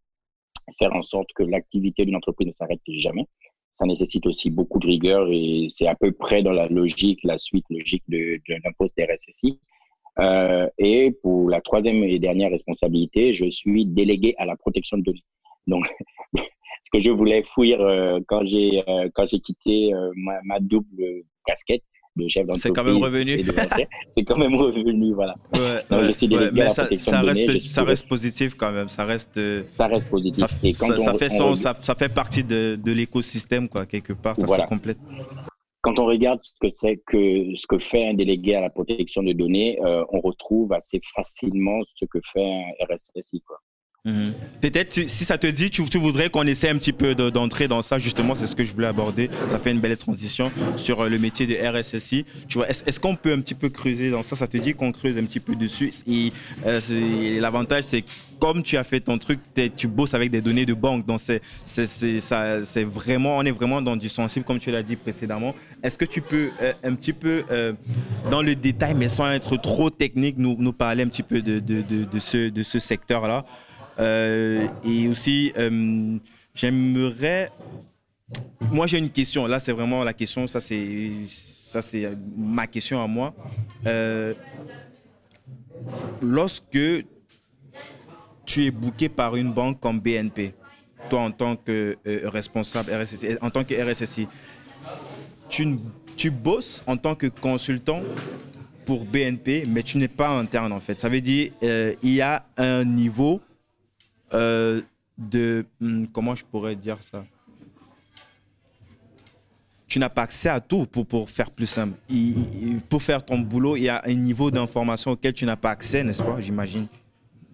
faire en sorte que l'activité d'une entreprise ne s'arrête jamais. Ça nécessite aussi beaucoup de rigueur et c'est à peu près dans la logique, la suite logique d'un poste RSSI. Euh, et pour la troisième et dernière responsabilité, je suis délégué à la protection de données. Donc, ce que je voulais fuir euh, quand j'ai quand j'ai quitté ma, double casquette de chef d'entreprise. C'est quand même revenu. c'est quand même revenu, voilà. mais ça, reste, ça reste positif quand même. Ça reste. Ça reste positif. Ça, fait, ça, fait partie de, de l'écosystème, quoi, quelque part. Ça se complète quand on regarde ce que c'est que ce que fait un délégué à la protection de données, euh, on retrouve assez facilement ce que fait un RSSI. Quoi. Mhm. Peut-être, si ça te dit, tu, voudrais qu'on essaie un petit peu d'entrer dans ça, justement, c'est ce que je voulais aborder. Ça fait une belle transition sur euh, le métier de RSSI. Tu vois, est-ce qu'on peut un petit peu creuser dans ça? Ça te dit qu'on creuse un petit peu dessus? Et, euh, l'avantage, c'est comme tu as fait ton truc, tu bosses avec des données de banque. Donc, c'est vraiment, on est vraiment dans du sensible, comme tu l'as dit précédemment. Est-ce que tu peux euh, un petit peu, dans le détail, mais sans être trop technique, nous, parler un petit peu de, de, ce, de ce secteur-là? euh, et aussi, euh, j'aimerais. Moi, j'ai une question. Là, c'est vraiment la question. Ça, c'est ça, c'est ma question à moi. Euh, lorsque tu es booké par une banque comme BNP, toi en tant que responsable RSSI, en tant que RSSI, tu, tu bosses en tant que consultant pour BNP, mais tu n'es pas interne en fait. Ça veut dire il y a un niveau euh, de... Hmm, comment je pourrais dire ça? Tu n'as pas accès à tout pour, pour faire plus simple. pour faire ton boulot, il y a un niveau d'information auquel tu n'as pas accès, n'est-ce pas, j'imagine.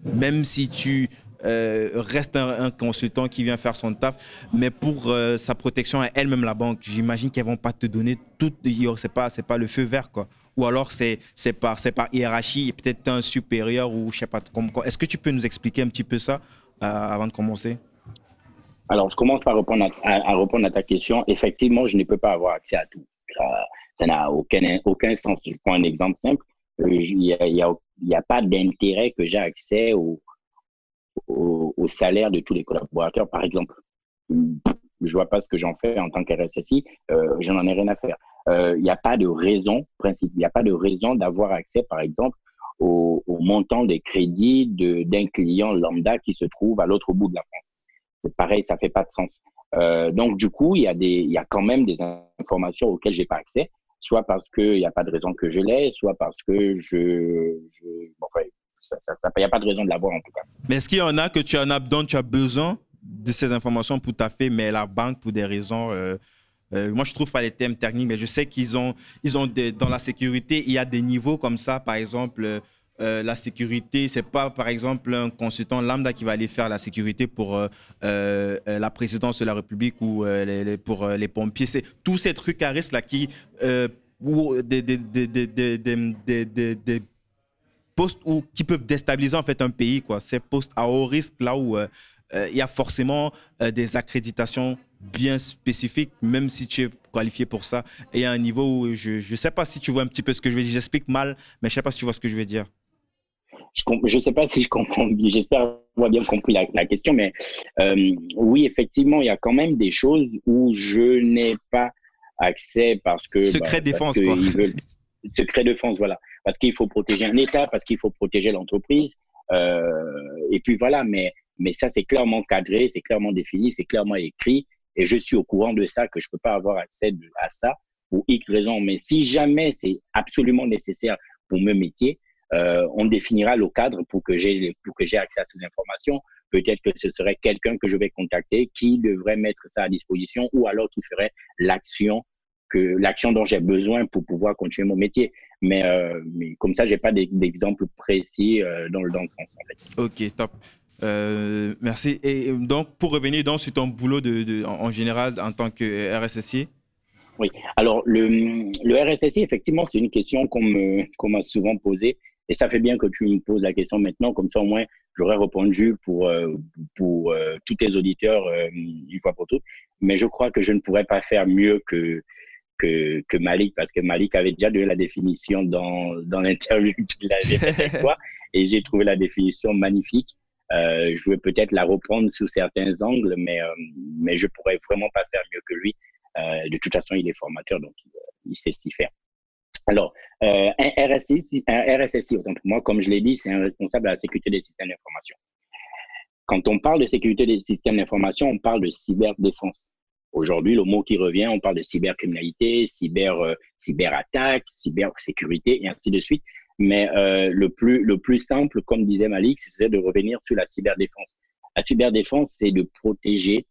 Même si tu euh, restes un, consultant qui vient faire son taf, mais pour euh, sa protection à elle-même, la banque, j'imagine qu'elles vont pas te donner tout, c'est pas, c'est pas le feu vert, quoi. Ou alors c'est, c'est par, c'est par hiérarchie, peut-être un supérieur ou je sais pas. Est-ce que tu peux nous expliquer un petit peu ça? Avant de commencer? Alors, je commence par répondre à, ta question. Effectivement, je ne peux pas avoir accès à tout. Ça n'a aucun, aucun sens. Je prends un exemple simple. Euh, il n'y a, pas d'intérêt que j'ai accès au, au, salaire de tous les collaborateurs, par exemple. Je ne vois pas ce que j'en fais en tant qu'RSSI. Euh, je n'en ai rien à faire. Euh, il n'y a pas de raison, principe, il n'y a pas de raison d'avoir accès, par exemple, au, montant des crédits d'un client lambda qui se trouve à l'autre bout de la France. C'est pareil, ça fait pas de sens. Euh, donc du coup, il y a il y a quand même des informations auxquelles j'ai pas accès, soit parce qu'il n'y a pas de raison que je l'ai, soit parce que je, bon, il n'y a pas de raison de l'avoir en tout cas. Mais est-ce qu'il y en a que tu en as, dont tu as besoin de ces informations pour ta fait, mais la banque pour des raisons euh, euh, moi, je trouve pas les thèmes techniques, mais je sais qu'ils ont, ils ont dans la sécurité, il y a des niveaux comme ça. Par exemple, euh, euh, la sécurité, c'est pas par exemple un consultant lambda qui va aller faire la sécurité pour la présidence de la République ou pour les pompiers. C'est tous ces trucs à risque là qui ou des, des, des, postes où, qui peuvent déstabiliser en fait un pays quoi. Ces postes à haut risque là où il y a forcément des accréditations bien spécifique, même si tu es qualifié pour ça. Et à un niveau où je ne sais pas si tu vois un petit peu ce que je veux dire. J'explique mal, mais je ne sais pas si tu vois ce que je veux dire. Je ne sais pas si je comprends, j'espère avoir bien compris la, question, mais euh, oui, effectivement, il y a quand même des choses où je n'ai pas accès parce que... Secret bah, défense, quoi. Veulent, secret défense, voilà. Parce qu'il faut protéger un État, parce qu'il faut protéger l'entreprise. Euh, et puis voilà, mais, mais ça, c'est clairement cadré, c'est clairement défini, c'est clairement écrit et je suis au courant de ça, que je ne peux pas avoir accès à ça pour X raisons. Mais si jamais c'est absolument nécessaire pour mon métier, euh, on définira le cadre pour que j'ai accès à ces informations. Peut-être que ce serait quelqu'un que je vais contacter qui devrait mettre ça à disposition ou alors qui ferait l'action que l'action dont j'ai besoin pour pouvoir continuer mon métier. Mais, euh, comme ça, j'ai pas d'exemple précis euh, dans, dans le sens. Ok, top. Euh, merci. Et donc, pour revenir donc, sur ton boulot de, en, général en tant que RSSI Oui, alors le, RSSI, effectivement, c'est une question qu'on m'a souvent posée. Et ça fait bien que tu me poses la question maintenant, comme ça au moins j'aurais répondu pour, euh, pour euh, tous tes auditeurs une fois pour toutes. Mais je crois que je ne pourrais pas faire mieux que, que, Malik, parce que Malik avait déjà donné la définition dans, dans l'interview qu'il avait fait avec toi, et j'ai trouvé la définition magnifique. Euh, je vais peut-être la reprendre sous certains angles, mais, euh, mais je pourrais vraiment pas faire mieux que lui. Euh, de toute façon, il est formateur, donc il, sait ce qu'il fait. Alors, un RSSI, un RSSI, autant pour moi, comme je l'ai dit, c'est un responsable de la sécurité des systèmes d'information. Quand on parle de sécurité des systèmes d'information, on parle de cyberdéfense. Aujourd'hui, le mot qui revient, on parle de cybercriminalité, cyber, euh, cyberattaque, cybersécurité et ainsi de suite. Mais euh, le, plus, le plus simple, comme disait Malik, c'est de revenir sur la cyberdéfense. La cyberdéfense, c'est de protéger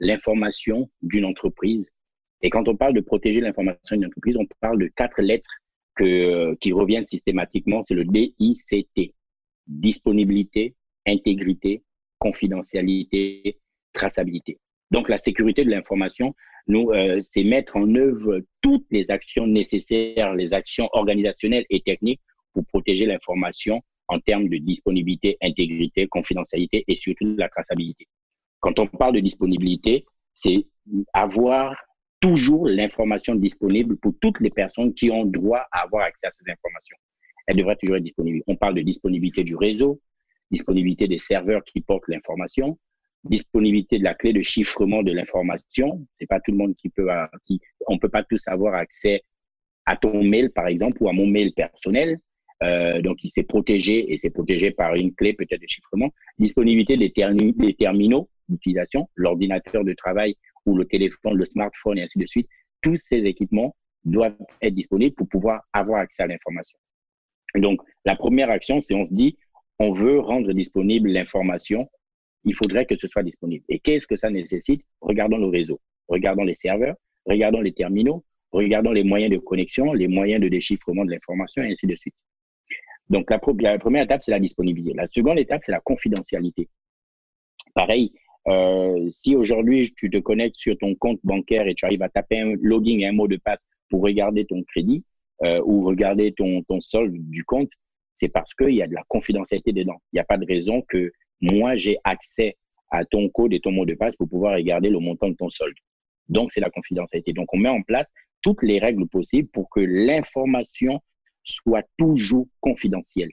l'information d'une entreprise. Et quand on parle de protéger l'information d'une entreprise, on parle de quatre lettres que, qui reviennent systématiquement. C'est le DICT. Disponibilité, intégrité, confidentialité, traçabilité. Donc, la sécurité de l'information, nous, euh, c'est mettre en œuvre toutes les actions nécessaires, les actions organisationnelles et techniques pour protéger l'information en termes de disponibilité, intégrité, confidentialité et surtout la traçabilité. Quand on parle de disponibilité, c'est avoir toujours l'information disponible pour toutes les personnes qui ont droit à avoir accès à ces informations. Elle devrait toujours être disponible. On parle de disponibilité du réseau, disponibilité des serveurs qui portent l'information, disponibilité de la clé de chiffrement de l'information. C'est pas tout le monde qui peut, qui, on peut pas tous avoir accès à ton mail, par exemple, ou à mon mail personnel. Euh, donc, il s'est protégé et c'est protégé par une clé peut-être de chiffrement. Disponibilité des, des terminaux d'utilisation, l'ordinateur de travail ou le téléphone, le smartphone et ainsi de suite. Tous ces équipements doivent être disponibles pour pouvoir avoir accès à l'information. Donc, la première action, c'est on se dit, on veut rendre disponible l'information, il faudrait que ce soit disponible. Et qu'est-ce que ça nécessite? Regardons le réseau, regardons les serveurs, regardons les terminaux, regardons les moyens de connexion, les moyens de déchiffrement de l'information, et ainsi de suite. Donc, la, première étape, c'est la disponibilité. La seconde étape, c'est la confidentialité. Pareil, euh, si aujourd'hui tu te connectes sur ton compte bancaire et tu arrives à taper un login et un mot de passe pour regarder ton crédit euh, ou regarder ton, ton solde du compte, c'est parce qu'il y a de la confidentialité dedans. Il n'y a pas de raison que moi j'ai accès à ton code et ton mot de passe pour pouvoir regarder le montant de ton solde. Donc, c'est la confidentialité. Donc, on met en place toutes les règles possibles pour que l'information soit toujours confidentielle.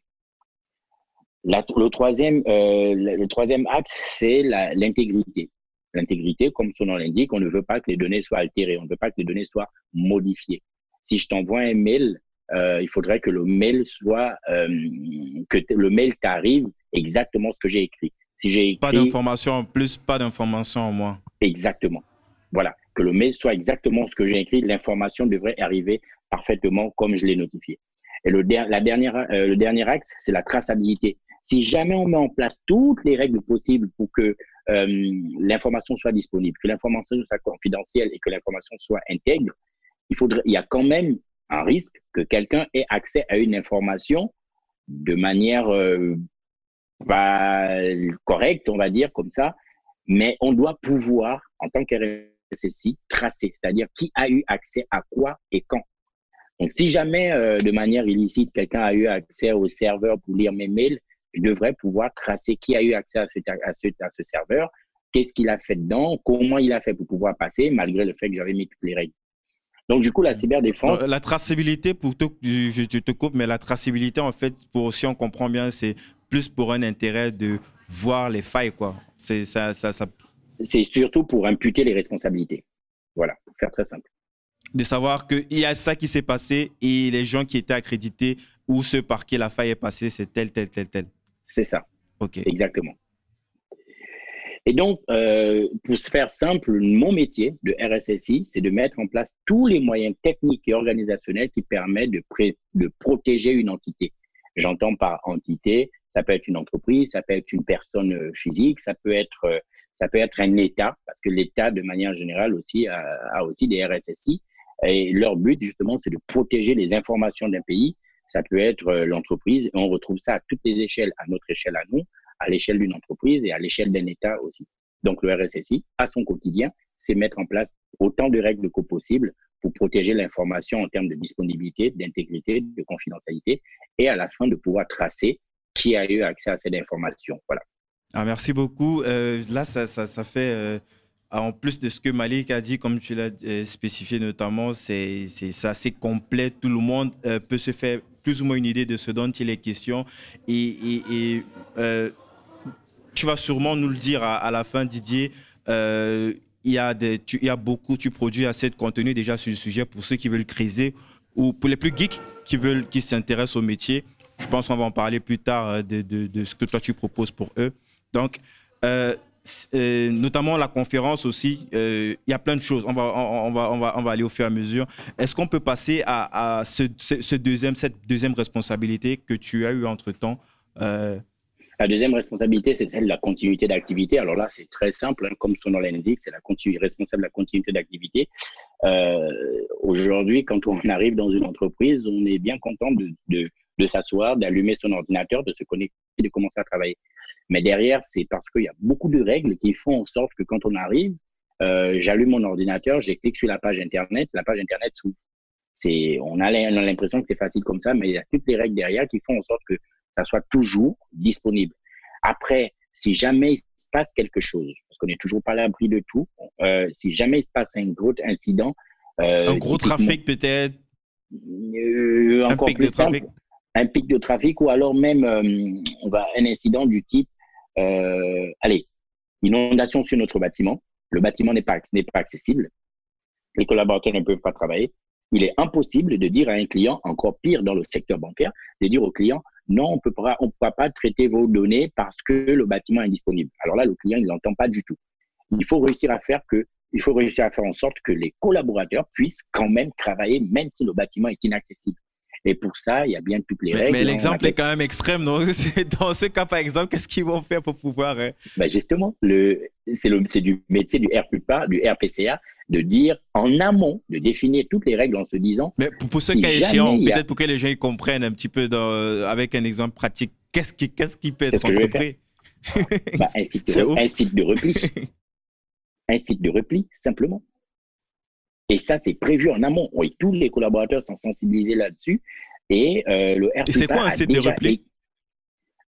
le, troisième, euh, le troisième axe, c'est l'intégrité. L'intégrité, comme son nom l'indique, on ne veut pas que les données soient altérées, on ne veut pas que les données soient modifiées. Si je t'envoie un mail, euh, il faudrait que le mail soit, euh, que le mail t'arrive exactement ce que j'ai écrit. Si j'ai pas d'informations en plus, pas d'informations en moins. Exactement. Voilà, que le mail soit exactement ce que j'ai écrit, l'information devrait arriver parfaitement comme je l'ai notifié. Et le, dernière, euh, le dernier axe, c'est la traçabilité. Si jamais on met en place toutes les règles possibles pour que euh, l'information soit disponible, que l'information soit confidentielle et que l'information soit intègre, il, y a quand même un risque que quelqu'un ait accès à une information de manière euh, correcte, on va dire comme ça, mais on doit pouvoir, en tant qu'RSSI, tracer, c'est-à-dire qui a eu accès à quoi et quand. Donc, si jamais, euh, de manière illicite, quelqu'un a eu accès au serveur pour lire mes mails, je devrais pouvoir tracer qui a eu accès à ce, à ce, à ce serveur, qu'est-ce qu'il a fait dedans, comment il a fait pour pouvoir passer, malgré le fait que j'avais mis toutes les règles. Donc, du coup, la cyberdéfense. La traçabilité, pour te, je, te coupe, mais la traçabilité, en fait, pour si on comprend bien, c'est plus pour un intérêt de voir les failles, quoi. C'est ça, ça, ça... C'est surtout pour imputer les responsabilités. Voilà, pour faire très simple de savoir qu'il y a ça qui s'est passé et les gens qui étaient accrédités ou ceux par qui la faille est passée, c'est tel, tel, tel, tel. C'est ça. OK. Exactement. Et donc, euh, pour se faire simple, mon métier de RSSI, c'est de mettre en place tous les moyens techniques et organisationnels qui permettent de, de protéger une entité. J'entends par entité, ça peut être une entreprise, ça peut être une personne euh, physique, ça peut être, euh, ça peut être un État, parce que l'État, de manière générale, aussi a, a aussi des RSSI. Et leur but, justement, c'est de protéger les informations d'un pays. Ça peut être euh, l'entreprise. On retrouve ça à toutes les échelles, à notre échelle à nous, à l'échelle d'une entreprise et à l'échelle d'un État aussi. Donc, le RSSI, à son quotidien, c'est mettre en place autant de règles que possible pour protéger l'information en termes de disponibilité, d'intégrité, de confidentialité et à la fin de pouvoir tracer qui a eu accès à cette information. Voilà. Ah, merci beaucoup. Euh, là, ça, ça, fait euh, en plus de ce que Malik a dit, comme tu l'as euh, spécifié notamment, c'est assez complet. Tout le monde euh, peut se faire plus ou moins une idée de ce dont il est question. Et, euh, tu vas sûrement nous le dire à, la fin, Didier. il, y a des, il y a beaucoup, tu produis assez de contenu déjà sur le sujet pour ceux qui veulent creuser ou pour les plus geeks qui veulent, qui s'intéressent au métier. Je pense qu'on va en parler plus tard de, de, de, ce que toi tu proposes pour eux. Donc, notamment la conférence aussi, il y a plein de choses. On va, on, va, on, va, on va aller au fur et à mesure. Est-ce qu'on peut passer à, ce, deuxième, cette deuxième responsabilité que tu as eu entre-temps la deuxième responsabilité, c'est celle de la continuité d'activité. Alors là, c'est très simple, hein, comme son nom l'indique, c'est la responsable la continuité d'activité. Euh, Aujourd'hui, quand on arrive dans une entreprise, on est bien content de, de, de s'asseoir, d'allumer son ordinateur, de se connecter, de commencer à travailler. Mais derrière, c'est parce qu'il y a beaucoup de règles qui font en sorte que quand on arrive, euh, j'allume mon ordinateur, je clique sur la page Internet, la page Internet s'ouvre. On a l'impression que c'est facile comme ça, mais il y a toutes les règles derrière qui font en sorte que ça soit toujours disponible. Après, si jamais il se passe quelque chose, parce qu'on n'est toujours pas à l'abri de tout, euh, si jamais il se passe un gros incident. Euh, un gros trafic peut-être? Un pic de trafic? Un pic de trafic ou alors même on va, un incident du type, allez, inondation sur notre bâtiment, le bâtiment n'est pas, pas accessible, les collaborateurs ne peuvent pas travailler, il est impossible de dire à un client, encore pire dans le secteur bancaire, de dire au client, non, on on pourra pas traiter vos données parce que le bâtiment est indisponible. Alors là, le client, il n'entend pas du tout. Il faut réussir à faire que, il faut réussir à faire en sorte que les collaborateurs puissent quand même travailler, même si le bâtiment est inaccessible. Et pour ça, il y a bien toutes les règles. Mais l'exemple est quand même extrême. Non? Dans ce cas, par exemple, qu'est-ce qu'ils vont faire pour pouvoir. Hein? Ben justement, c'est du métier du RPPA, du RPCA, de dire en amont, de définir toutes les règles en se disant. Mais pour, ce cas échéant, peut-être pour que les gens comprennent un petit peu dans, avec un exemple pratique, qu'est-ce qui, peut être entrepris bah, un, site de, un site de repli. un site de repli, simplement. Et ça, c'est prévu en amont. Oui, tous les collaborateurs sont sensibilisés là-dessus. Et euh, le RPPA. c'est quoi un site de repli?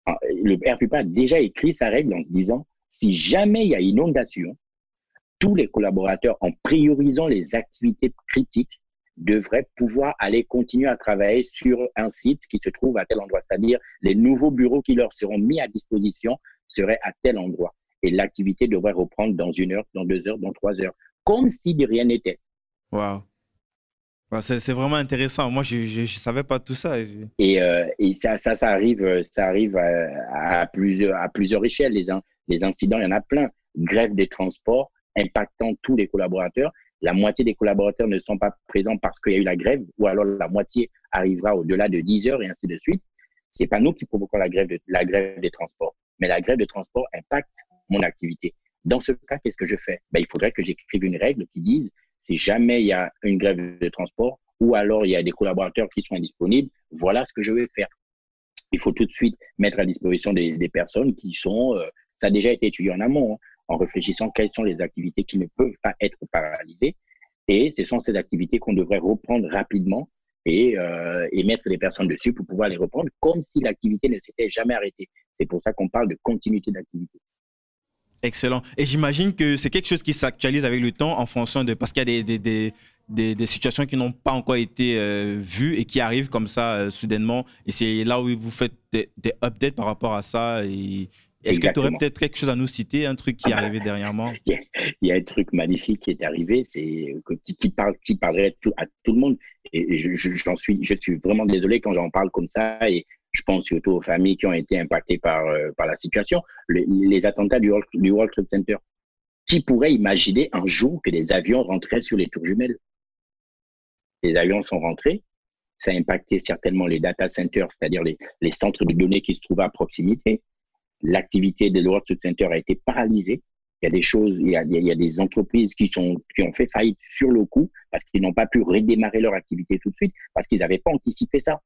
Ah, Le RPPA a déjà écrit sa règle en se disant si jamais il y a inondation, tous les collaborateurs, en priorisant les activités critiques, devraient pouvoir aller continuer à travailler sur un site qui se trouve à tel endroit. C'est-à-dire, les nouveaux bureaux qui leur seront mis à disposition seraient à tel endroit. Et l'activité devrait reprendre dans une heure, dans deux heures, dans trois heures, comme si de rien n'était. Waouh. c'est vraiment intéressant. Moi, je ne savais pas tout ça. Et, euh, et ça, ça, arrive, ça arrive à, plusieurs, à plusieurs échelles. Les, les incidents, il y en a plein. Grève des transports impactant tous les collaborateurs. La moitié des collaborateurs ne sont pas présents parce qu'il y a eu la grève, ou alors la moitié arrivera au-delà de 10 heures et ainsi de suite. C'est pas nous qui provoquons la grève, de, la grève des transports, mais la grève des transports impacte mon activité. Dans ce cas, qu'est-ce que je fais? Ben, Il faudrait que j'écrive une règle qui dise si jamais il y a une grève de transport ou alors il y a des collaborateurs qui sont indisponibles, voilà ce que je vais faire. Il faut tout de suite mettre à disposition des, personnes qui sont, euh, ça a déjà été étudié en amont, hein, en réfléchissant quelles sont les activités qui ne peuvent pas être paralysées. Et ce sont ces activités qu'on devrait reprendre rapidement et, euh, et, mettre les personnes dessus pour pouvoir les reprendre comme si l'activité ne s'était jamais arrêtée. C'est pour ça qu'on parle de continuité d'activité. Excellent. Et j'imagine que c'est quelque chose qui s'actualise avec le temps en fonction de. Parce qu'il y a des, des, des, des, situations qui n'ont pas encore été euh, vues et qui arrivent comme ça euh, soudainement. Et c'est là où vous faites des, updates par rapport à ça. est-ce que tu aurais peut-être quelque chose à nous citer, un truc qui est arrivé dernièrement? Il y, a, un truc magnifique qui est arrivé, c'est qui, qui, parle, qui parlerait à tout, le monde. Et, je, je, suis, je suis vraiment désolé quand j'en parle comme ça. Et je pense surtout aux familles qui ont été impactées par, euh, par la situation, les, attentats du, World Trade Center. Qui pourrait imaginer un jour que des avions rentraient sur les tours jumelles? Les avions sont rentrés, ça a impacté certainement les data centers, c'est-à-dire les, les, centres de données qui se trouvent à proximité. L'activité de World Trade Center a été paralysée. Il y a des choses, il y a, il y a des entreprises qui, sont, qui ont fait faillite sur le coup parce qu'ils n'ont pas pu redémarrer leur activité tout de suite, parce qu'ils n'avaient pas anticipé ça.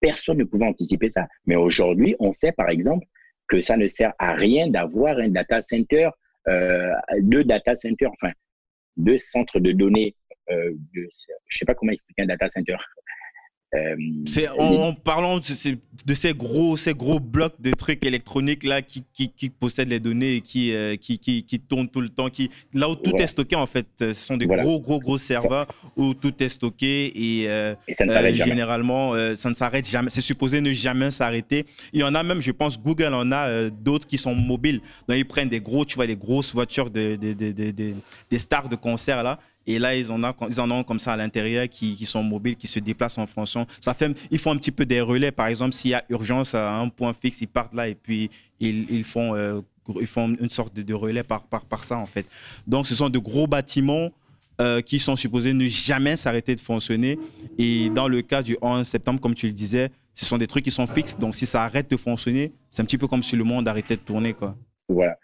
Personne ne pouvait anticiper ça. Mais aujourd'hui, on sait par exemple que ça ne sert à rien d'avoir un data center, euh, deux data centers, enfin deux centres de données. Euh, je ne sais pas comment expliquer un data center. Euh, en, parlant de ces, de ces, gros, ces gros blocs de trucs électroniques là qui, qui, qui possèdent les données et qui, euh, qui, qui, qui, tournent tout le temps, qui, là où tout est stocké en fait. Ce sont des gros, gros, gros serveurs où tout est stocké et, euh, ça ne généralement ça ne s'arrête jamais. C'est supposé ne jamais s'arrêter. Il y en a même, je pense, Google en a d'autres qui sont mobiles. Donc ils prennent des gros, tu vois, des grosses voitures de, de, de, des stars de concert là et là, ils en, ont, comme ça à l'intérieur qui, sont mobiles, qui se déplacent en fonction. Ça fait, ils font un petit peu des relais. Par exemple, s'il y a urgence à un point fixe, ils partent là et puis ils, euh, font une sorte de, relais par ça, en fait. Donc, ce sont de gros bâtiments euh, qui sont supposés ne jamais s'arrêter de fonctionner. Et dans le cas du 11 septembre, comme tu le disais, ce sont des trucs qui sont fixes. Donc, si ça arrête de fonctionner, c'est un petit peu comme si le monde arrêtait de tourner. Quoi. Voilà.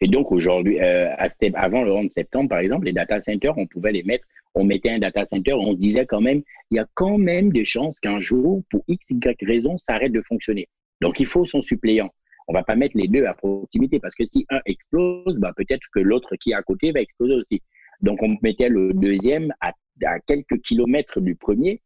Et donc, aujourd'hui, euh, avant le 11 septembre, par exemple, les data centers, on pouvait les mettre, on mettait un data center, on se disait quand même, il y a quand même des chances qu'un jour, pour x, y raison, ça arrête de fonctionner. Donc, il faut son suppléant. On va pas mettre les deux à proximité parce que si un explose, bah, peut-être que l'autre qui est à côté va exploser aussi. Donc, on mettait le deuxième à, quelques kilomètres du premier.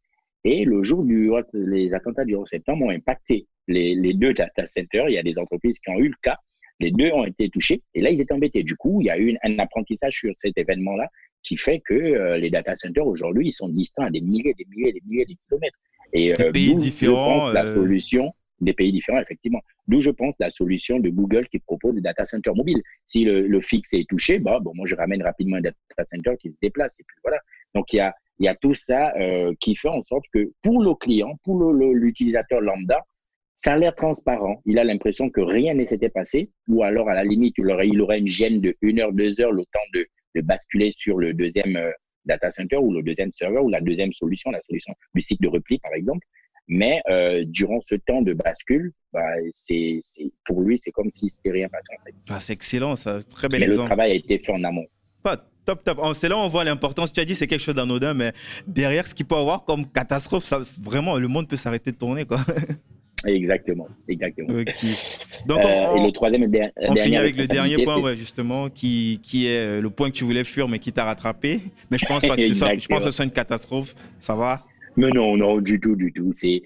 Et le jour du les attentats du 11 septembre ont impacté les, deux data centers. Il y a des entreprises qui ont eu le cas. Les deux ont été touchés. Et là, ils étaient embêtés. Du coup, il y a eu un apprentissage sur cet événement-là qui fait que euh, les data centers aujourd'hui, ils sont distants à des milliers, des milliers, des milliers de kilomètres. Et des euh, pays différents. Je pense la euh, solution des pays différents, effectivement. D'où je pense la solution de Google qui propose des data centers mobiles. Si le, fixe est touché, bah, bon, moi je ramène rapidement un data center qui se déplace. Et puis voilà. Donc il y a, y a tout ça euh, qui fait en sorte que pour le client, pour l'utilisateur lambda, ça a l'air transparent. Il a l'impression que rien ne s'était passé, ou alors à la limite, il aurait, il aurait une gêne de une heure, deux heures, le temps de, de basculer sur le deuxième euh, data center ou le deuxième serveur ou la deuxième solution, la solution du site de repli par exemple. Mais euh, durant ce temps de bascule, bah, c'est, pour lui, c'est comme si c'était rien passé. En fait. Ah, c'est excellent, ça. Très bel exemple. Le travail a été fait en amont. Pas top, top. C'est là où on voit l'importance. Tu as dit c'est quelque chose d'anodin, mais derrière ce qu'il peut avoir comme catastrophe, ça, vraiment, le monde peut s'arrêter de tourner. Quoi. Exactement, exactement. Donc, euh, on, et le troisième on finit avec le dernier point, ouais, justement, qui, qui est euh, le point que tu voulais fuir, mais qui t'a rattrapé. Mais je pense pas que ce soit, je pense que ce soit une catastrophe. Ça va? Mais non, non, du tout, du tout. C'est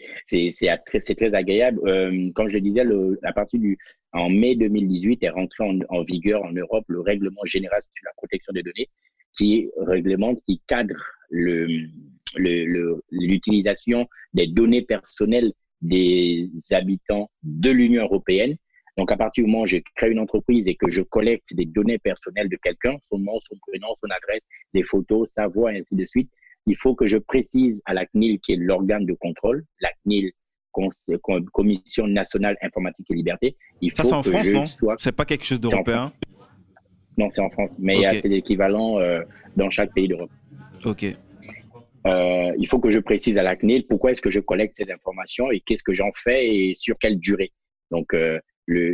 très, très agréable. Euh, comme je le disais, le, à partir du en mai 2018 est rentré en, vigueur en Europe le règlement général sur la protection des données, qui réglemente, qui cadre l'utilisation le, des données personnelles des habitants de l'Union européenne. Donc, à partir du moment où je crée une entreprise et que je collecte des données personnelles de quelqu'un, son nom, son prénom, son adresse, des photos, sa voix, et ainsi de suite, il faut que je précise à la CNIL, qui est l'organe de contrôle, la CNIL, Commission nationale informatique et liberté. Il Ça, c'est en France, non? C'est pas quelque chose d'européen? Non, c'est en France, mais il y l'équivalent euh, dans chaque pays d'Europe. Ok. Euh, il faut que je précise à la CNIL pourquoi est-ce que je collecte ces informations et qu'est-ce que j'en fais et sur quelle durée. Donc, euh,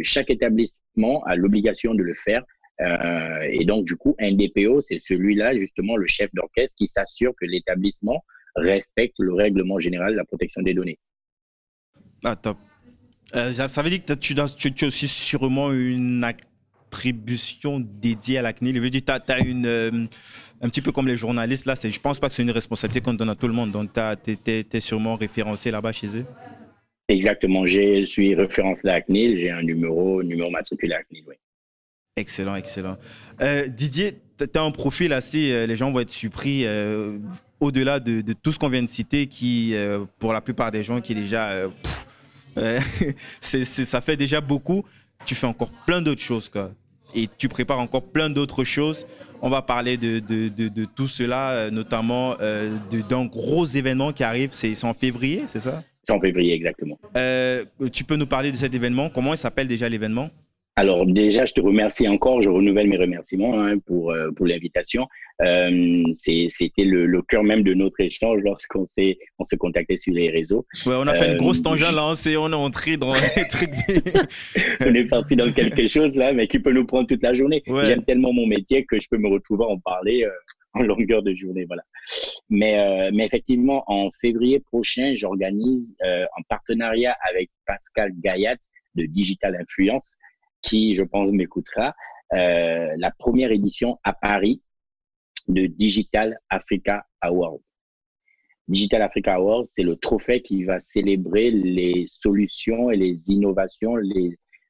chaque établissement a l'obligation de le faire euh, et donc, du coup, un DPO, c'est celui-là, justement, le chef d'orchestre qui s'assure que l'établissement respecte le règlement général de la protection des données. Ah, top. Ça veut dire que tu, tu, as aussi sûrement une attribution dédiée à la CNIL. Je veux dire, tu as, une, euh, un petit peu comme les journalistes, là, je pense pas que c'est une responsabilité qu'on donne à tout le monde. Donc, tu es, sûrement référencé là-bas chez eux. Exactement. Je suis référencé à la CNIL. J'ai un numéro, numéro matriculé à la CNIL, oui. Excellent, excellent. Euh, Didier, tu as un profil assez, euh, les gens vont être surpris, au-delà de, tout ce qu'on vient de citer, qui, pour la plupart des gens, qui est déjà... ça fait déjà beaucoup. Tu fais encore plein d'autres choses, quoi. Et tu prépares encore plein d'autres choses. On va parler de, de, de tout cela, notamment d'un gros événement qui arrive. C'est en février, c'est ça? C'est en février, exactement. tu peux nous parler de cet événement? Comment il s'appelle déjà l'événement? Alors déjà, je te remercie encore, je renouvelle mes remerciements hein, pour, euh, pour l'invitation. Euh, C'était le, le, cœur même de notre échange lorsqu'on s'est on s'est contacté sur les réseaux. Ouais, on a fait une grosse euh, tangente là, on, on est entré dans les trucs. on est parti dans quelque chose là, mais qui peut nous prendre toute la journée. J'aime tellement mon métier que je peux me retrouver à en parler euh, en longueur de journée, voilà. Mais, mais effectivement, en février prochain, j'organise en partenariat avec Pascal Gayat de Digital Influence qui, je pense, m'écoutera, euh, la première édition à Paris de Digital Africa Awards. Digital Africa Awards, c'est le trophée qui va célébrer les solutions et les innovations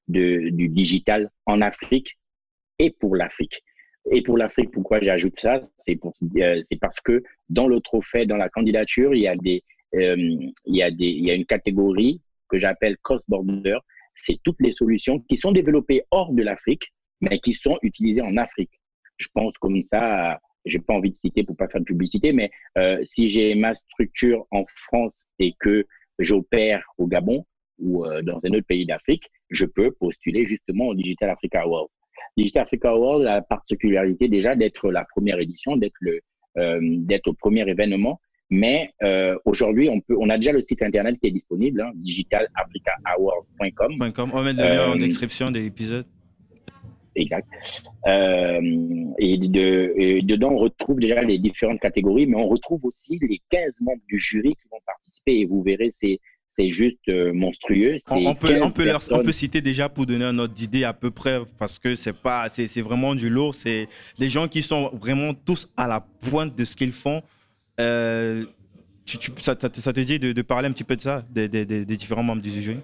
du digital en Afrique et pour l'Afrique. Et pour l'Afrique, pourquoi j'ajoute ça? C'est euh, parce que dans le trophée, dans la candidature, il y a, des, euh, il y il y a une catégorie que j'appelle cross-border, c'est toutes les solutions qui sont développées hors de l'Afrique, mais qui sont utilisées en Afrique. Je pense comme ça, j'ai pas envie de citer pour pas faire de publicité, mais euh, si j'ai ma structure en France et que j'opère au Gabon, ou dans un autre pays d'Afrique, je peux postuler justement au Digital Africa Awards. Digital Africa Awards a la particularité déjà d'être la première édition, d'être le d'être au premier événement mais euh, aujourd'hui, on, peut, on a déjà le site internet qui est disponible, hein, digitalafricaawards.com. On va mettre le lien en euh, description de l'épisode. Exact. Euh, et, de, dedans, on retrouve déjà les différentes catégories, mais on retrouve aussi les 15 membres du jury qui vont participer. Et vous verrez, c'est c'est juste monstrueux. On, peut, on, peut on, peut citer déjà pour donner un ordre d'idée à peu près, parce que c'est pas, c'est vraiment du lourd. C'est des gens qui sont vraiment tous à la pointe de ce qu'ils font. Euh, tu, ça, te dit de, parler un petit peu de ça, des, différents membres du jury?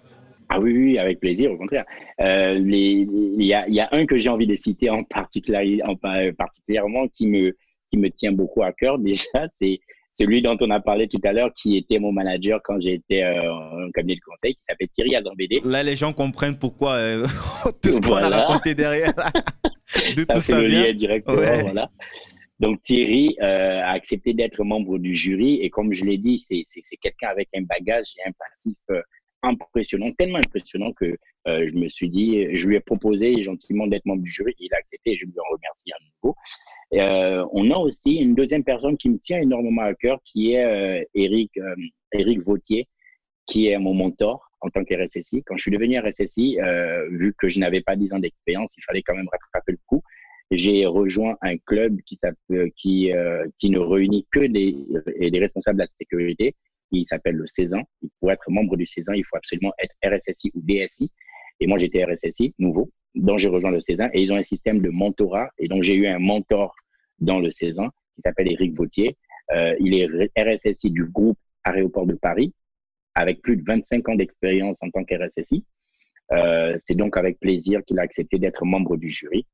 Ah oui, oui, avec plaisir, au contraire. Euh, il y, a, un que j'ai envie de citer en, particulier, en particulièrement qui me, qui me tient beaucoup à cœur déjà, c'est celui dont on a parlé tout à l'heure, qui était mon manager quand j'étais euh, en cabinet de conseil, qui s'appelle Thierry Adambédé. Là, les gens comprennent pourquoi tout ce qu'on a raconté derrière. de tout ça vient. directement, voilà. Donc Thierry euh, a accepté d'être membre du jury et comme je l'ai dit, c'est quelqu'un avec un bagage et un passif euh, impressionnant, tellement impressionnant que euh, je me suis dit, je lui ai proposé gentiment d'être membre du jury, il a accepté et je lui en remercie à nouveau. on a aussi une deuxième personne qui me tient énormément à cœur, qui est Eric, Eric Vautier, qui est mon mentor en tant que RSSI. Quand je suis devenu RSSI, vu que je n'avais pas 10 ans d'expérience, il fallait quand même rattraper le coup j'ai rejoint un club qui, euh, qui ne réunit que des, des responsables de la sécurité. Il s'appelle le Cézanne. Pour être membre du Cézanne, il faut absolument être RSSI ou DSI. Et moi, j'étais RSSI, nouveau. Donc, j'ai rejoint le Cézanne et ils ont un système de mentorat. Et donc, j'ai eu un mentor dans le Cézanne qui s'appelle Éric Vautier. Euh, il est RSSI du groupe Aéroport de Paris avec plus de 25 ans d'expérience en tant qu'RSSI. Euh, c'est donc avec plaisir qu'il a accepté d'être membre du jury.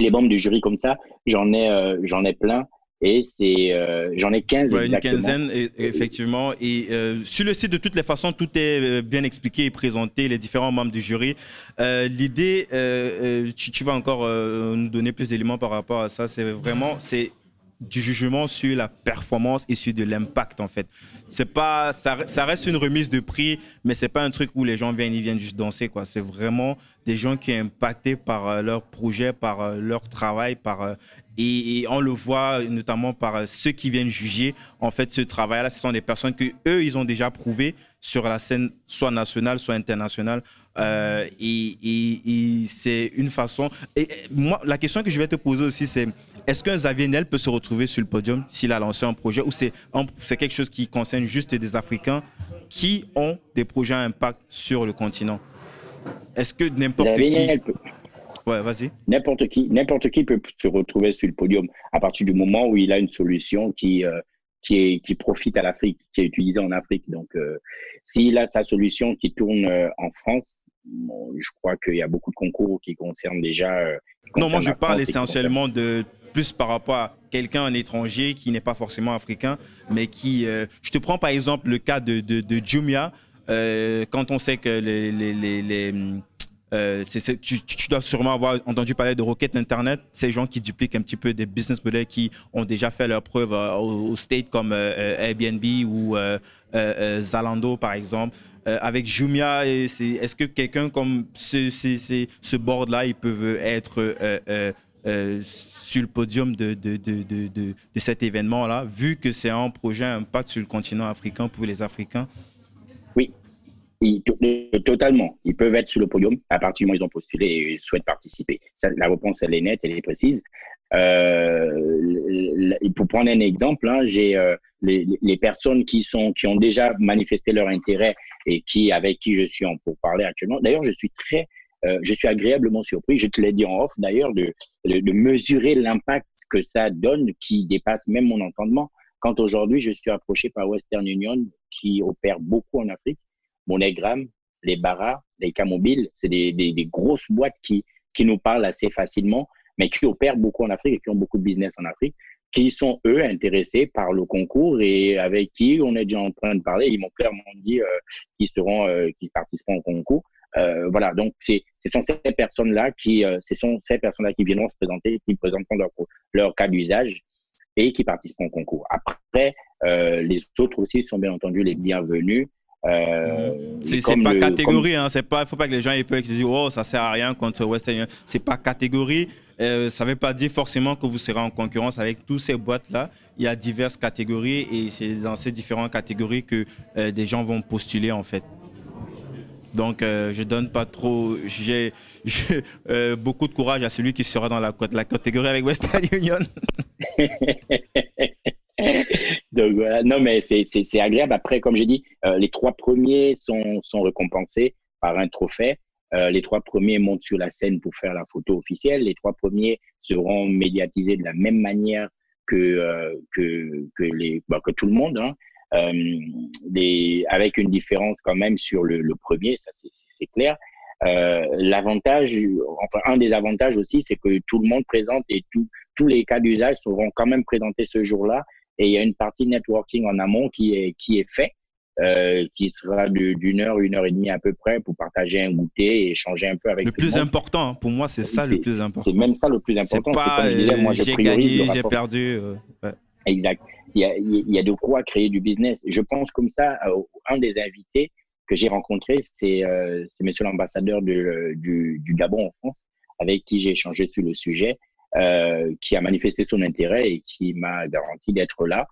Les membres du jury comme ça, j'en ai, euh, j'en ai plein. Et c'est, euh, j'en ai 15 ouais, Une quinzaine, effectivement. Et euh, sur le site, de toutes les façons, tout est bien expliqué et présenté, les différents membres du jury. l'idée, tu, tu, vas encore nous donner plus d'éléments par rapport à ça. C'est vraiment, c'est du jugement sur la performance et sur de l'impact en fait. C'est pas ça, ça, reste une remise de prix mais c'est pas un truc où les gens viennent ils viennent juste danser quoi. C'est vraiment des gens qui sont impactés par euh, leur projet, par euh, leur travail, par euh, et, on le voit notamment par ceux qui viennent juger en fait ce travail là, ce sont des personnes que eux ils ont déjà prouvé sur la scène soit nationale soit internationale et, c'est une façon et moi la question que je vais te poser aussi c'est est-ce qu'un Xavier Nel peut se retrouver sur le podium s'il a lancé un projet ou c'est quelque chose qui concerne juste des Africains qui ont des projets à impact sur le continent? Est-ce que n'importe qui... Ouais, vas-y. N'importe qui, n'importe qui peut se retrouver sur le podium à partir du moment où il a une solution qui, euh, qui, est, qui profite à l'Afrique, qui est utilisée en Afrique. Donc, euh, s'il a sa solution qui tourne euh, en France, je crois qu'il y a beaucoup de concours qui concernent déjà. non, moi je parle essentiellement de plus par rapport à quelqu'un, un étranger qui n'est pas forcément africain, mais qui... Euh, je te prends par exemple le cas de, de, Jumia, euh, quand on sait que les... les, les, euh, tu, dois sûrement avoir entendu parler de Rocket Internet, ces gens qui dupliquent un petit peu des business models qui ont déjà fait leurs preuves au, state comme Airbnb ou Zalando par exemple. avec Jumia, est-ce que quelqu'un comme ce, ce, ce board-là, il peut être sur le podium de, de, de, de cet événement-là, vu que c'est un projet impact sur le continent africain pour les Africains? Oui, totalement. Ils peuvent être sur le podium à partir du moment où ils ont postulé et souhaitent participer. la réponse, elle est nette, elle est précise. Euh, pour prendre un exemple, hein, j'ai euh, les, les, personnes qui, sont, qui ont déjà manifesté leur intérêt et qui, avec qui je suis en pour parler actuellement. D'ailleurs, je suis très euh, je suis agréablement surpris, je te l'ai dit en off d'ailleurs, de, de, mesurer l'impact que ça donne qui dépasse même mon entendement. Quand aujourd'hui, je suis approché par Western Union qui opère beaucoup en Afrique, MoneyGram, les Barra, les Camobiles, c'est des, des, des, grosses boîtes qui, qui nous parlent assez facilement, mais qui opèrent beaucoup en Afrique et qui ont beaucoup de business en Afrique, qui sont eux intéressés par le concours et avec qui on est déjà en train de parler. Ils m'ont clairement dit euh, qu'ils seront, euh, qu'ils participeront au concours. Euh, voilà, donc c'est ce sont ces personnes-là qui, euh, ce sont ces personnes-là qui viendront se présenter, qui présenteront leur, leur cas d'usage et qui participeront au concours. Après, euh, les autres aussi sont bien entendu les bienvenus. Euh, c'est pas catégorie, hein, c'est pas, faut pas que les gens aient peur qu'ils disent oh ça sert à rien contre Western Union. C'est pas catégorie. Euh, ça veut pas dire forcément que vous serez en concurrence avec toutes ces boîtes là. Il y a diverses catégories et c'est dans ces différentes catégories que euh, des gens vont postuler en fait. Donc euh, je donne pas trop, j'ai beaucoup de courage à celui qui sera dans la, catégorie avec Western Union. Donc voilà, non mais c'est agréable. Après, comme j'ai dit, euh, les trois premiers sont, récompensés par un trophée. Euh, les trois premiers montent sur la scène pour faire la photo officielle. Les trois premiers seront médiatisés de la même manière que, euh, bah, tout le monde, hein. Les, avec une différence quand même sur le, le premier, ça c'est clair. L'avantage, enfin un des avantages aussi, c'est que tout le monde présente et tous les cas d'usage seront quand même présentés ce jour-là et il y a une partie networking en amont qui est, qui est fait, euh, qui sera d'une heure, une heure et demie à peu près pour partager un goûter et échanger un peu avec Le plus important, hein, pour moi, c'est ça le plus important. C'est même ça le plus important. C'est pas euh, j'ai gagné, j'ai perdu. Euh, exact. Il y, a, de quoi créer du business. Je pense comme ça, un des invités que j'ai rencontré, c'est monsieur l'ambassadeur du, du Gabon en France, avec qui j'ai échangé sur le sujet. Euh, qui a manifesté son intérêt et qui m'a garanti d'être là.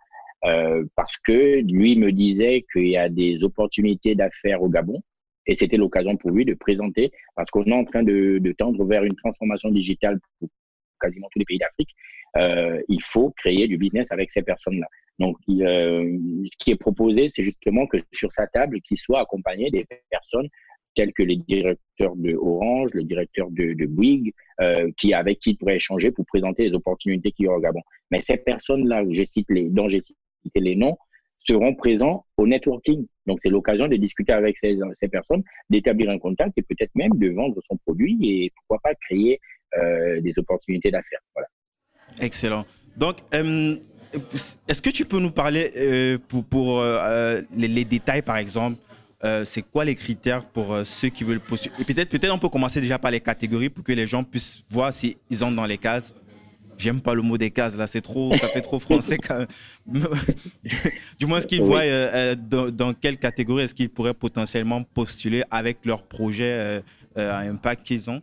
Euh, parce que lui me disait qu'il y a des opportunités d'affaires au Gabon et c'était l'occasion pour lui de présenter parce qu'on est en train de, de, tendre vers une transformation digitale pour quasiment tous les pays d'Afrique. Euh, il faut créer du business avec ces personnes-là. Donc, euh, ce qui est proposé, c'est justement que sur sa table, qu'il soit accompagné des personnes tels que les directeurs de Orange, le directeur de, Bouygues, euh, qui, avec qui il pourrait échanger pour présenter les opportunités qu'il y aura au Gabon. Mais ces personnes-là dont j'ai cité les noms seront présents au networking. Donc, c'est l'occasion de discuter avec ces, personnes, d'établir un contact et peut-être même de vendre son produit et pourquoi pas créer des opportunités d'affaires. Voilà. Excellent. Donc, euh, est-ce que tu peux nous parler euh, pour, pour euh, les, les, détails, par exemple, euh, c'est quoi les critères pour euh, ceux qui veulent postuler? Et peut-être peut on peut commencer déjà par les catégories pour que les gens puissent voir s'ils ont dans les cases. J'aime pas le mot des cases là, c'est trop, ça fait trop français quand même. du moins, ce qu'ils voient euh, dans, quelle catégorie est-ce qu'ils pourraient potentiellement postuler avec leur projet à impact qu'ils ont?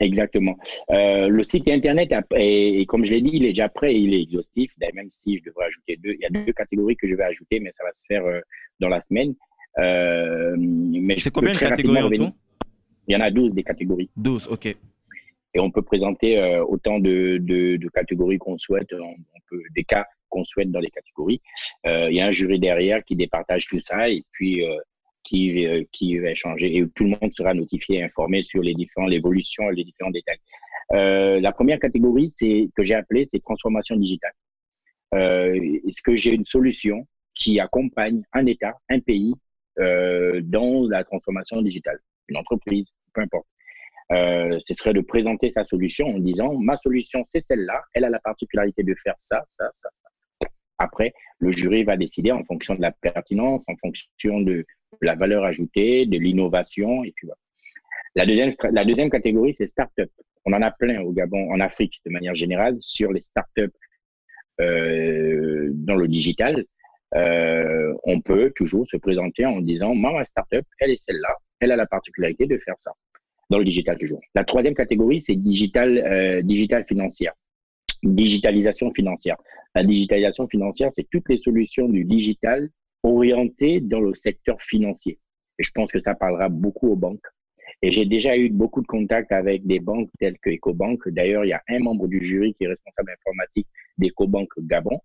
Exactement. le site internet, et comme je l'ai dit, il est déjà prêt, il est exhaustif. Même si je devrais ajouter deux, il y a deux catégories que je vais ajouter, mais ça va se faire dans la semaine. Euh, mais c'est combien de catégories en tout? Il y en a 12 des catégories. 12, ok. Et on peut présenter euh, autant de, de, de catégories qu'on souhaite, on, peut, des cas qu'on souhaite dans les catégories. Euh, il y a un jury derrière qui départage tout ça et puis qui, qui va échanger et tout le monde sera notifié, informé sur les différentes évolutions et les différents détails. la première catégorie, c'est que j'ai appelé, c'est transformation digitale. Est-ce que j'ai une solution qui accompagne un État, un pays euh, dans la transformation digitale, une entreprise, peu importe. Euh, ce serait de présenter sa solution en disant ma solution c'est celle-là, elle a la particularité de faire ça, ça, ça. Après, le jury va décider en fonction de la pertinence, en fonction de la valeur ajoutée, de l'innovation, et puis voilà. La deuxième, la deuxième catégorie, c'est start-up. On en a plein au Gabon, en Afrique de manière générale, sur les start-up euh, dans le digital euh, on peut toujours se présenter en disant, moi, ma startup, elle est celle-là, elle a la particularité de faire ça, dans le digital toujours. La troisième catégorie, c'est digital, euh, digital financière. Digitalisation financière. La digitalisation financière, c'est toutes les solutions du digital orientées dans le secteur financier. Et je pense que ça parlera beaucoup aux banques. Et j'ai déjà eu beaucoup de contacts avec des banques telles que EcoBank. D'ailleurs, il y a un membre du jury qui est responsable informatique d'EcoBank Gabon.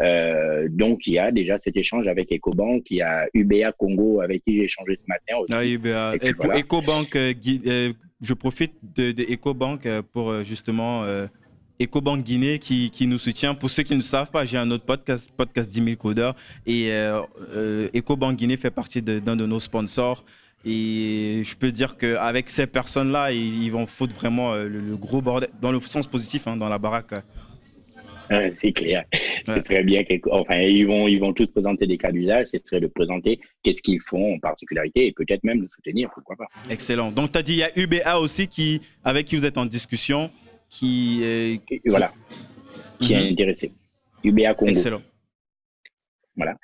Euh, donc, il y a déjà cet échange avec EcoBank. Il y a UBA Congo avec qui j'ai échangé ce matin aussi. Ah, UBA. Et, pour EcoBank, euh, euh, je profite de, de EcoBank pour justement EcoBank Guinée qui, qui, nous soutient. Pour ceux qui ne savent pas, j'ai un autre podcast, podcast 10 000 codeurs. Et EcoBank Guinée fait partie d'un de, nos sponsors. Et je peux dire qu'avec ces personnes-là, ils, vont foutre vraiment le, gros bordel, dans le sens positif, hein, dans la baraque. c'est clair. Ce serait bien enfin, ils vont, ils vont tous présenter des cas d'usage. Ce serait de présenter qu'est-ce qu'ils font en particularité et peut-être même de soutenir, pourquoi pas. Excellent. Donc, tu as dit, il y a UBA aussi qui, avec qui vous êtes en discussion, qui. Voilà. Qui est mhm. intéressé. UBA Congo. Excellent. Voilà.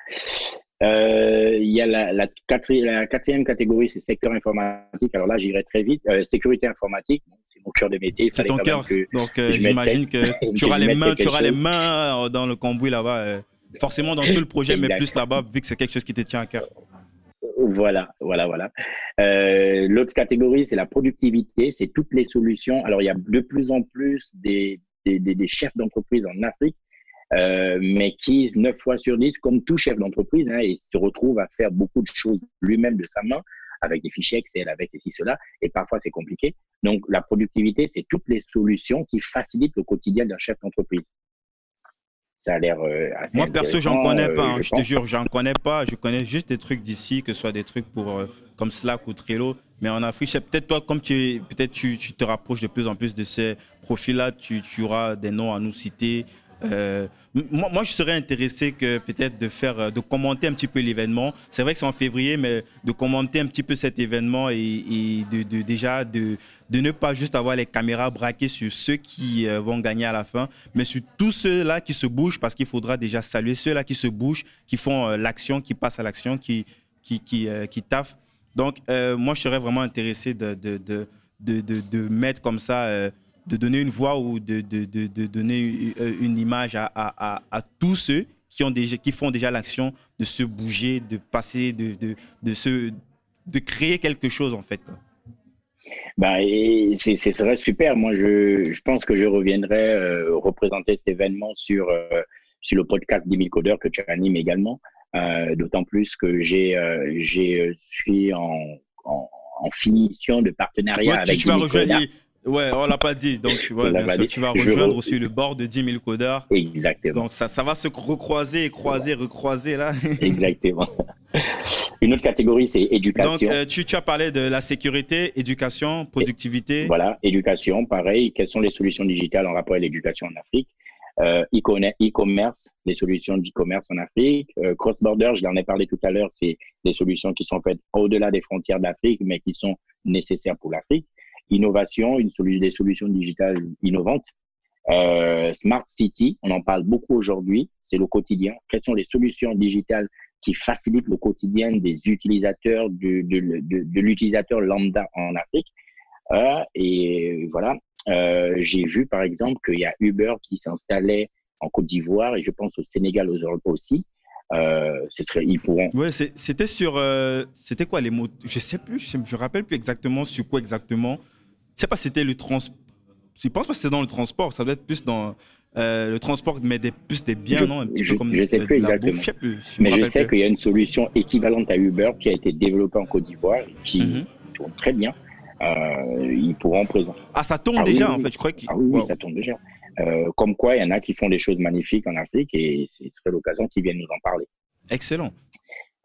Il y a la, la, quatrième, catégorie, c'est secteur informatique. Alors là, j'irai très vite. sécurité informatique, c'est mon cœur de métier. C'est ton cœur. Donc j'imagine que tu auras les mains, tu auras les mains dans le cambouis là-bas. Forcément dans tout le projet, mais plus là-bas, vu que c'est quelque chose qui te tient à cœur. Voilà, voilà, voilà. Euh, l'autre catégorie, c'est la productivité, c'est toutes les solutions. Alors, il y a de plus en plus des, chefs d'entreprise en Afrique, euh, mais qui, 9 fois sur 10, comme tout chef d'entreprise, hein, se retrouve à faire beaucoup de choses lui-même de sa main, avec des fichiers Excel, avec ceci, cela, et parfois c'est compliqué. Donc, la productivité, c'est toutes les solutions qui facilitent le quotidien d'un chef d'entreprise ça a l'air euh, assez Moi, perso, j'en connais pas. Hein, je, te jure, j'en connais pas. Je connais juste des trucs d'ici, que ce soit des trucs pour, euh, comme Slack ou Trello. Mais en Afrique, peut-être toi, comme tu, peut-être tu, tu, te rapproches de plus en plus de ces profils-là, tu, tu auras des noms à nous citer. Euh, moi, je serais intéressé que peut-être de faire, euh, de commenter un petit peu l'événement. C'est vrai que c'est en février, mais de commenter un petit peu cet événement et, de, déjà de, ne pas juste avoir les caméras braquées sur ceux qui euh, vont gagner à la fin, mais sur tous ceux-là qui se bougent, parce qu'il faudra déjà saluer ceux-là qui se bougent, qui font l'action, qui passent à l'action, qui, qui, taffent. Donc, moi, je serais vraiment intéressé de mettre comme ça de donner une voix ou de, de, de, donner euh, une image à, à, à, tous ceux qui, ont déjà, qui font déjà l'action de se bouger, de passer, de, de, de, se, de créer quelque chose en fait. Quoi. Bah, ce serait super. Moi, je, je, pense que je reviendrai euh, représenter cet événement sur, euh, sur le podcast 10 000 codeurs que tu animes également. d'autant plus que j'ai, j'ai, suis en, en, en, finition de partenariat avec tu, vas rejoindre, Ouais, on l'a pas dit. Donc, tu vois, bien sûr, tu vas rejoindre aussi le bord de 10 000 codeurs. Exactement. Donc, ça, ça va se recroiser, croiser, recroiser là. Exactement. Une autre catégorie, c'est éducation. Donc, euh, tu, tu, as parlé de la sécurité, éducation, productivité. voilà, éducation, pareil. Quelles sont les solutions digitales en rapport à l'éducation en Afrique? Euh, E-commerce, les solutions d'e-commerce en Afrique. Euh, cross-border, je l'en ai parlé tout à l'heure, c'est des solutions qui sont faites au-delà des frontières d'Afrique, mais qui sont nécessaires pour l'Afrique innovation, une des solutions digitales innovantes. Euh, Smart City, on en parle beaucoup aujourd'hui, c'est le quotidien. Quelles sont les solutions digitales qui facilitent le quotidien des utilisateurs, de, de, l'utilisateur lambda en Afrique? Euh, Et voilà, euh, j'ai vu par exemple qu'il y a Uber qui s'installait en Côte d'Ivoire et je pense au Sénégal aussi. Euh, ce serait, ils pourront. Ouais, c'était sur, c'était quoi les mots? Je sais plus, je, me rappelle plus exactement sur quoi exactement. Je sais pas si c'était le transport. Je pense pas que c'était dans le transport. Ça doit être plus dans euh, le transport, mais des, plus des biens, non? Un petit peu comme je sais plus exactement. mais je sais qu'il y a une solution équivalente à Uber qui a été développée en Côte d'Ivoire qui mhm. tourne très bien. Euh, ils pourront présenter. Ah, ça tourne ah déjà, en fait, je crois. Ah, oui, ça tourne déjà. Euh, comme quoi, il y en a qui font des choses magnifiques en Afrique et ce serait l'occasion qu'ils viennent nous en parler. Excellent.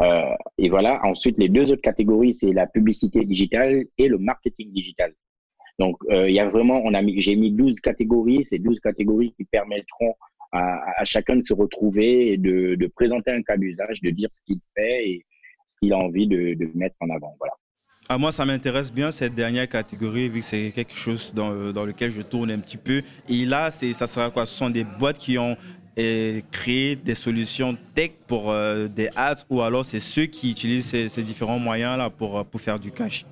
Euh, et voilà, ensuite, les deux autres catégories, c'est la publicité digitale et le marketing digital. Donc, euh, il y a vraiment, on a mis, j'ai mis 12 catégories, ces 12 catégories qui permettront à, chacun de se retrouver et de, présenter un cas d'usage, de dire ce qu'il fait et ce qu'il a envie de, mettre en avant. Voilà. À ah, moi, ça m'intéresse bien cette dernière catégorie, vu que c'est quelque chose dans, dans, lequel je tourne un petit peu. Et là, ça sera quoi? Ce sont des boîtes qui ont eh, créé des solutions tech pour euh, des ads ou alors c'est ceux qui utilisent ces, ces différents moyens-là pour, pour faire du cash?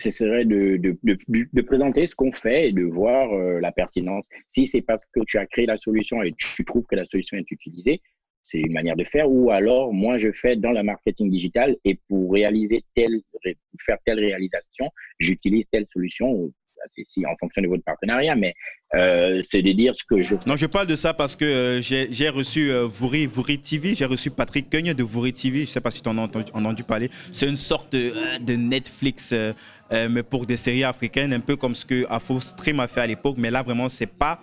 Ce serait de, présenter ce qu'on fait et de voir euh, la pertinence. Si c'est parce que tu as créé la solution et tu trouves que la solution est utilisée, c'est une manière de faire. Ou alors, moi, je fais dans le marketing digital et pour réaliser telle, telle réalisation, j'utilise telle solution. C'est en fonction de votre partenariat, mais euh, c'est de dire ce que je. Non, je parle de ça parce que euh, j'ai reçu euh, TV, j'ai reçu Patrick Cogne de Vouri TV, je ne sais pas si tu en as entendu, parler. C'est une sorte de, de Netflix, mais pour des séries africaines, un peu comme ce que Afro Stream a fait à l'époque, mais là vraiment, c'est pas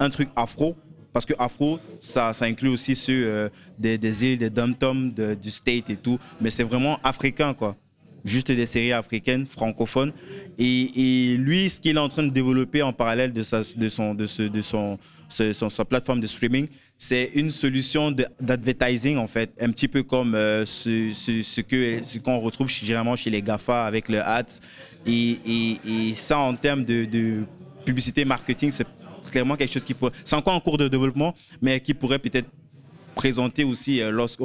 un truc afro, parce que Afro, ça, inclut aussi ceux euh, des, îles, des dom-tom, du state et tout. Mais c'est vraiment africain, quoi. Juste des séries africaines, francophones. Et, lui, ce qu'il est en train de développer en parallèle de sa, de son, de ce, de son, son, sa plateforme de streaming, c'est une solution d'advertising, en fait. Un petit peu comme euh, ce, ce, ce qu'on retrouve généralement chez les GAFA avec le ads. Et, et, et ça, en termes de, de publicité marketing, c'est clairement quelque chose qui pourrait. C'est encore en cours de développement, mais qui pourrait peut-être présenter aussi lorsque,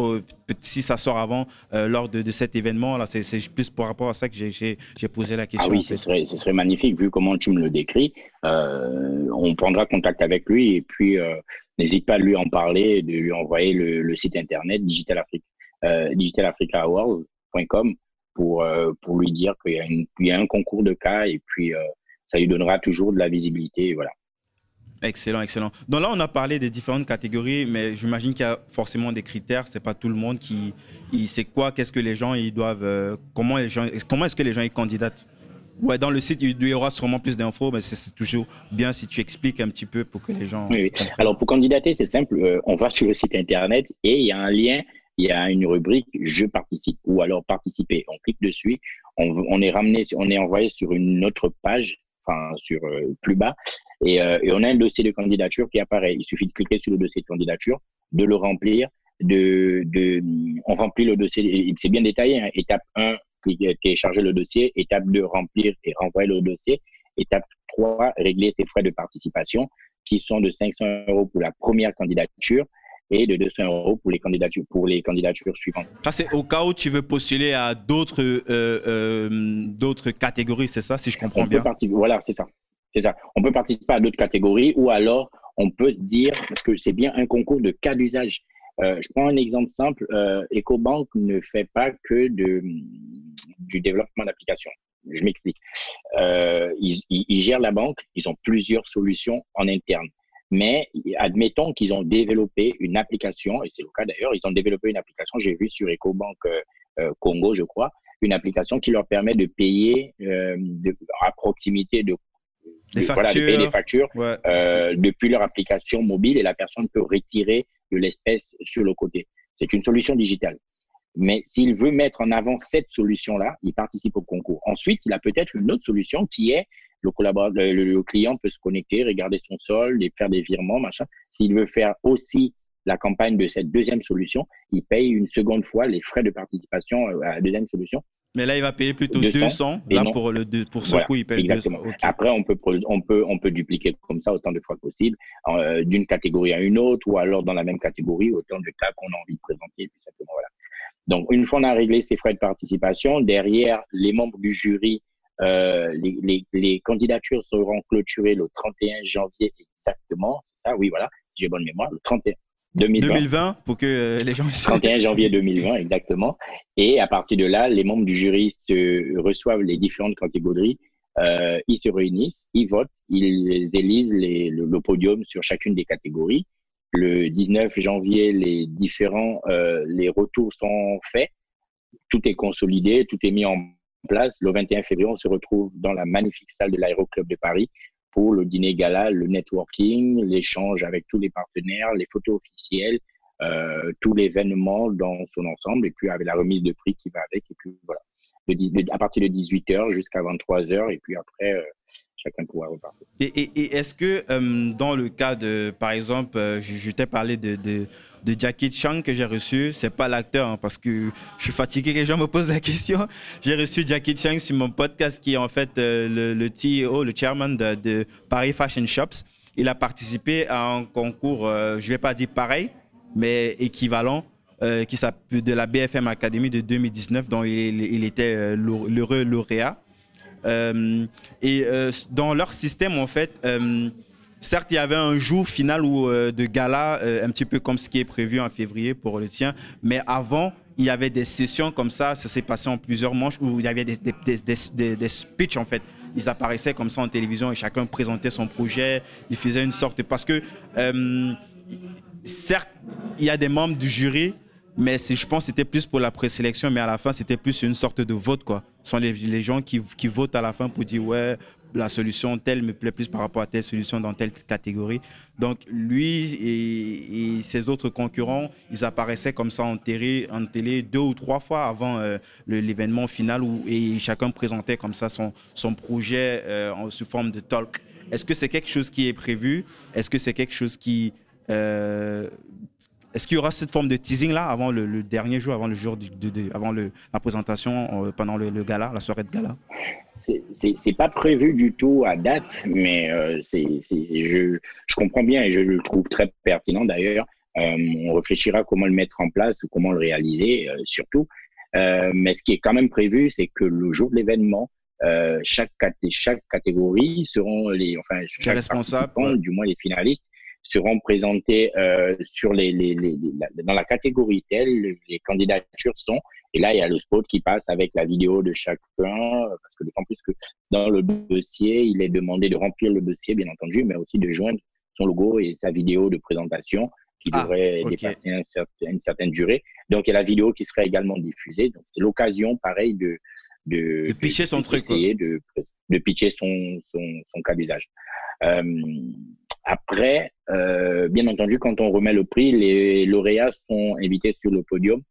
si ça sort avant, lors de, cet événement. Là, c'est plus par rapport à ça que j'ai posé la question. Ah oui, ce serait, ce serait magnifique vu comment tu me le décris. on prendra contact avec lui et puis n'hésite pas à lui en parler, de lui envoyer le, site internet Digital Africa, digitalafricahours.com pour, pour lui dire qu'il y, y, a un concours de cas et puis ça lui donnera toujours de la visibilité. Voilà. Excellent, excellent. Donc là, on a parlé des différentes catégories, mais j'imagine qu'il y a forcément des critères. C'est pas tout le monde qui, il sait quoi, qu'est-ce que les gens ils doivent, euh, comment les gens, comment est-ce que les gens y candidatent? Ouais, dans le site, il y aura sûrement plus d'infos, mais c'est toujours bien si tu expliques un petit peu pour que les gens. Oui, Alors pour candidater, c'est simple. Euh, on va sur le site internet et il y a un lien, il y a une rubrique Je participe ou alors participer. On clique dessus, on, on est ramené, on est envoyé sur une autre page enfin sur euh, plus bas, et, euh, et, on a un dossier de candidature qui apparaît. Il suffit de cliquer sur le dossier de candidature, de le remplir, de, de on remplit le dossier, c'est bien détaillé, hein. étape 1, télécharger le dossier, étape 2, remplir et renvoyer le dossier, étape 3, régler tes frais de participation qui sont de 500 euros pour la première candidature et de 200 euros pour les candidatures, pour les candidatures suivantes. Ça, c'est au cas où tu veux postuler à d'autres euh, euh, d'autres catégories, c'est ça, si je comprends bien? Voilà, c'est ça. C'est ça. On peut participer à d'autres catégories ou alors on peut se dire, parce que c'est bien un concours de cas d'usage. Euh, je prends un exemple simple. EcoBank ne fait pas que du développement d'applications. Je m'explique. ils, ils, gèrent la banque, ils ont plusieurs solutions en interne. Mais admettons qu'ils ont développé une application, et c'est le cas d'ailleurs, ils ont développé une application, j'ai vu sur EcoBank euh, euh, Congo, je crois, une application qui leur permet de payer euh, à proximité de, de, voilà, de payer des factures euh, depuis leur application mobile et la personne peut retirer de l'espèce sur le côté. C'est une solution digitale. Mais s'il veut mettre en avant cette solution-là, il participe au concours. Ensuite, il a peut-être une autre solution qui est le, collaborateur, le, client peut se connecter, regarder son solde et faire des virements, machin. S'il veut faire aussi la campagne de cette deuxième solution, il paye une seconde fois les frais de participation euh, à la deuxième solution. Mais là, il va payer plutôt 200. là, pour, le, pour ce coup, il paye exactement. Après, on peut, on, peut, on peut dupliquer comme ça autant de fois que possible, euh, d'une catégorie à une autre, ou alors dans la même catégorie, autant de cas qu'on a envie de présenter. Puis simplement, voilà. Donc, une fois on a réglé ces frais de participation, derrière, les membres du jury, euh, les, les, les, candidatures seront clôturées le 31 janvier exactement. C'est ça, oui, voilà, j'ai bonne mémoire, le 31. 2020. 2020 pour que euh, les gens 31 janvier 2020 exactement et à partir de là les membres du jury se reçoivent les différentes catégories euh, ils se réunissent ils votent ils élisent les, le, le, podium sur chacune des catégories le 19 janvier, les différents euh, les retours sont faits. Tout est consolidé, tout est mis en place. Le 21 février, on se retrouve dans la magnifique salle de l'Aéroclub de Paris le dîner gala, le networking, l'échange avec tous les partenaires, les photos officielles, euh, tout l'événement dans son ensemble, et puis avec la remise de prix qui va avec. Et puis voilà, à partir de 18h jusqu'à 23h, et puis après, euh, chacun pourra repartir. Et, est-ce que euh, dans le cas de, par exemple, euh, je, t'ai parlé de, Jackie Chan que j'ai reçu, c'est pas l'acteur, hein, parce que je suis fatigué que les gens me posent la question. J'ai reçu Jackie Chan sur mon podcast qui est en fait euh, le, le CEO, le chairman de, Paris Fashion Shops. Il a participé à un concours, je vais pas dire pareil, mais équivalent. qui s'appelle de la BFM Academy de 2019, dont il était l'heureux lauréat. Euh, et euh, dans leur système, en fait, euh, certes, il y avait un jour final où, de gala, un petit peu comme ce qui est prévu en février pour le tien, mais avant, il y avait des sessions comme ça, ça s'est passé en plusieurs manches où il y avait des, speeches en fait. Ils apparaissaient comme ça en télévision et chacun présentait son projet. Il faisait une sorte. Parce que, certes, il y a des membres du jury mais je pense que c'était plus pour la présélection, mais à la fin, c'était plus une sorte de vote, quoi. Ce sont les, gens qui, qui, votent à la fin pour dire, ouais, la solution telle me plaît plus par rapport à telle solution dans telle catégorie. Donc, lui et, ses autres concurrents, ils apparaissaient comme ça en télé, en télé deux ou trois fois avant euh, l'événement final où et chacun présentait comme ça son, son projet euh, en, sous forme de talk. Est-ce que c'est quelque chose qui est prévu? Est-ce que c'est quelque chose qui euh, est-ce qu'il y aura cette forme de teasing là avant le, dernier jour, avant le jour de, avant le, la présentation, euh, pendant le, gala, la soirée de gala? C'est pas prévu du tout à date, mais euh, c'est, je, je, comprends bien et je le trouve très pertinent d'ailleurs. on réfléchira comment le mettre en place ou comment le réaliser, surtout. mais ce qui est quand même prévu, c'est que le jour de l'événement, chaque, chaque catégorie seront les, enfin, chaque responsables, du moins les finalistes, seront présentés euh, sur les, les, les, dans la catégorie telle, les candidatures sont, et là il y a le spot qui passe avec la vidéo de chacun, parce que d'autant plus que dans le dossier, il est demandé de remplir le dossier, bien entendu, mais aussi de joindre son logo et sa vidéo de présentation qui ah, devrait dépasser une certaine durée. Donc il y a la vidéo qui sera également diffusée. Donc c'est l'occasion, pareil, de de, de pitcher son truc, de, de pitcher son, son, son cas d'usage. Euh, après, euh, bien entendu, quand on remet le prix, les lauréats sont invités sur le podium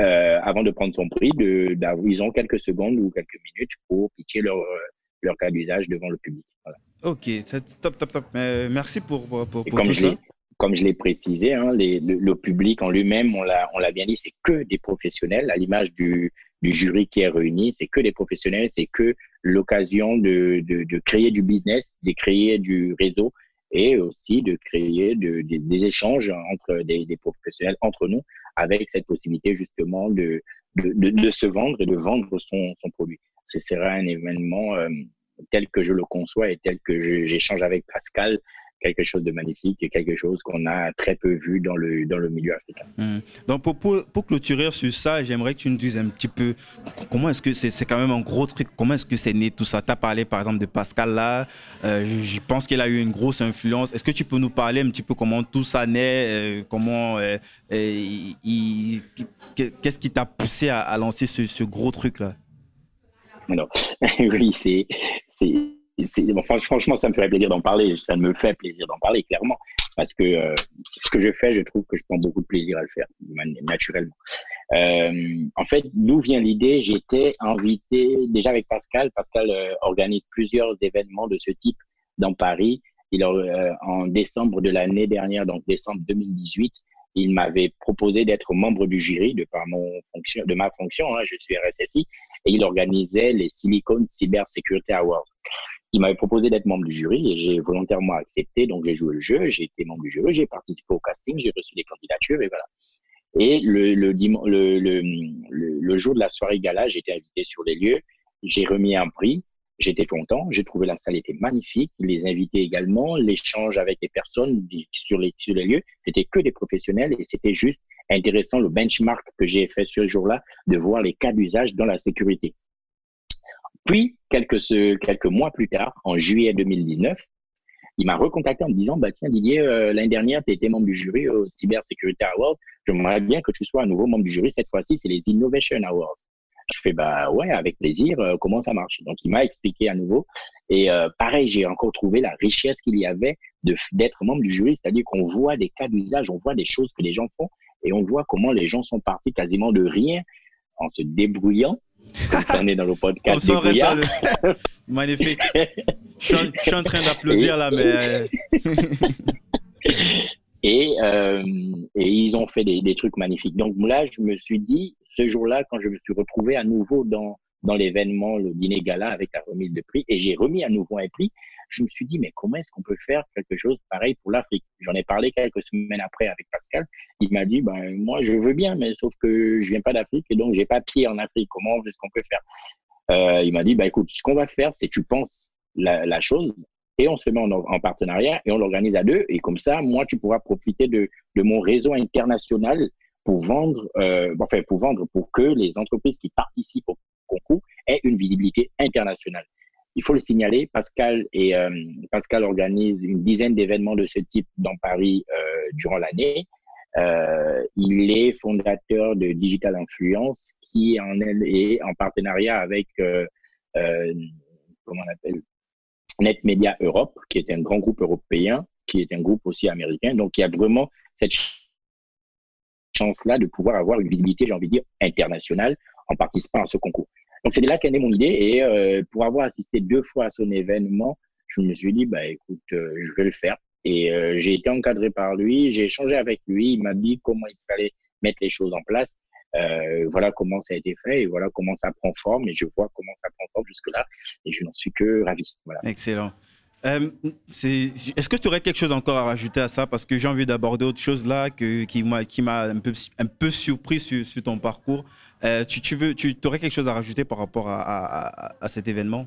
euh, avant de prendre son prix. De, ils ont quelques secondes ou quelques minutes pour pitcher leur, leur cas d'usage devant le public. Ok, top, top, top. merci pour, pour, pour comme tout ça. Comme je l'ai précisé, hein, les, le, public en lui-même, on l'a bien dit, c'est que des professionnels, à l'image du, du jury qui est réuni, c'est que des professionnels, c'est que l'occasion de, de, de, créer du business, de créer du réseau et aussi de créer des échanges entre des, professionnels, entre nous, avec cette possibilité justement de, de, se vendre et de vendre son, son produit. Ce sera un événement euh, tel que je le conçois et tel que j'échange avec Pascal quelque chose de magnifique et quelque chose qu'on a très peu vu dans le, dans le milieu africain. Mmh. Donc pour, pour, clôturer sur ça, j'aimerais que tu nous dises un petit peu comment est-ce que c'est quand même un gros truc, comment est-ce que c'est né tout ça? Tu as parlé par exemple de Pascal là, euh, je, pense qu'il a eu une grosse influence. Est-ce que tu peux nous parler un petit peu comment tout ça naît, euh, comment, euh, qu'est-ce qui t'a poussé à, lancer ce, ce gros truc là? Alors, oui, c'est franchement, ça me ferait plaisir d'en parler. Ça me fait plaisir d'en parler, clairement. Parce que euh, ce que je fais, je trouve que je prends beaucoup de plaisir à le faire, naturellement. Euh, en fait, d'où vient l'idée? J'étais invité déjà avec Pascal. Pascal euh, organise plusieurs événements de ce type dans Paris. Il, en décembre de l'année dernière, donc décembre 2018, il m'avait proposé d'être membre du jury de par mon fonction, de ma fonction. Hein, je suis RSSI et il organisait les Silicon Cyber Security Awards il m'avait proposé d'être membre du jury et j'ai volontairement accepté. Donc, j'ai joué le jeu, j'ai été membre du jury, j'ai participé au casting, j'ai reçu des candidatures et voilà. Et le, le, le, jour de la soirée gala, j'ai été invité sur les lieux, j'ai remis un prix, j'étais content, j'ai trouvé la salle était magnifique, les invités également, l'échange avec les personnes sur les, sur les lieux, c'était que des professionnels et c'était juste intéressant le benchmark que j'ai fait ce jour-là de voir les cas d'usage dans la sécurité. Puis, quelques, quelques mois plus tard, en juillet 2019, il m'a recontacté en me disant, bah, tiens, Didier, euh, l'année dernière, tu étais membre du jury au Cyber Security Awards. J'aimerais bien que tu sois à nouveau membre du jury. Cette fois-ci, c'est les Innovation Awards. Je fais, bah ouais, avec plaisir, euh, comment ça marche? Donc, il m'a expliqué à nouveau. Et euh, pareil, j'ai encore trouvé la richesse qu'il y avait d'être membre du jury, c'est-à-dire qu'on voit des cas d'usage, on voit des choses que les gens font et on voit comment les gens sont partis quasiment de rien en se débrouillant on est dans le podcast. Magnifique. Je suis, en, train d'applaudir là, mais. et, euh, et ils ont fait des, des, trucs magnifiques. Donc là, je me suis dit, ce jour-là, quand je me suis retrouvé à nouveau dans, dans l'événement, le dîner gala avec la remise de prix, et j'ai remis à nouveau un prix, je me suis dit, mais comment est-ce qu'on peut faire quelque chose pareil pour l'Afrique? J'en ai parlé quelques semaines après avec Pascal. Il m'a dit, ben, moi, je veux bien, mais sauf que je viens pas d'Afrique et donc j'ai pas pied en Afrique. Comment est-ce qu'on peut faire? Euh, Il m'a dit, bah, écoute, ce qu'on va faire, c'est tu penses la, chose et on se met en, partenariat et on l'organise à deux. Et comme ça, moi, tu pourras profiter de, de mon réseau international pour vendre, euh, enfin, pour vendre, pour que les entreprises qui participent au concours une visibilité internationale il faut le signaler, Pascal, et, euh, Pascal organise une dizaine d'événements de ce type dans Paris euh, durant l'année. Euh, il est fondateur de Digital Influence qui en est en partenariat avec comment on appelle Net Media Europe, qui est un grand groupe européen, qui est un groupe aussi américain. Donc il y a vraiment cette chance-là de pouvoir avoir une visibilité, j'ai envie de dire, internationale en participant à ce concours. Donc, c'est là qu'est née mon idée. Et euh, pour avoir assisté deux fois à son événement, je me suis dit, bah, écoute, euh, je vais le faire. Et euh, j'ai été encadré par lui, j'ai échangé avec lui, il m'a dit comment il fallait mettre les choses en place. voilà comment ça a été fait et voilà comment ça prend forme. Et je vois comment ça prend forme jusque-là. Et je n'en suis que ravi. Voilà. Excellent. Euh, est-ce que tu aurais quelque chose encore à rajouter à ça? Parce que j'ai envie d'aborder autre chose là qui m'a un peu, surpris sur, ton parcours. Euh, tu, aurais quelque chose à rajouter par rapport à, cet événement?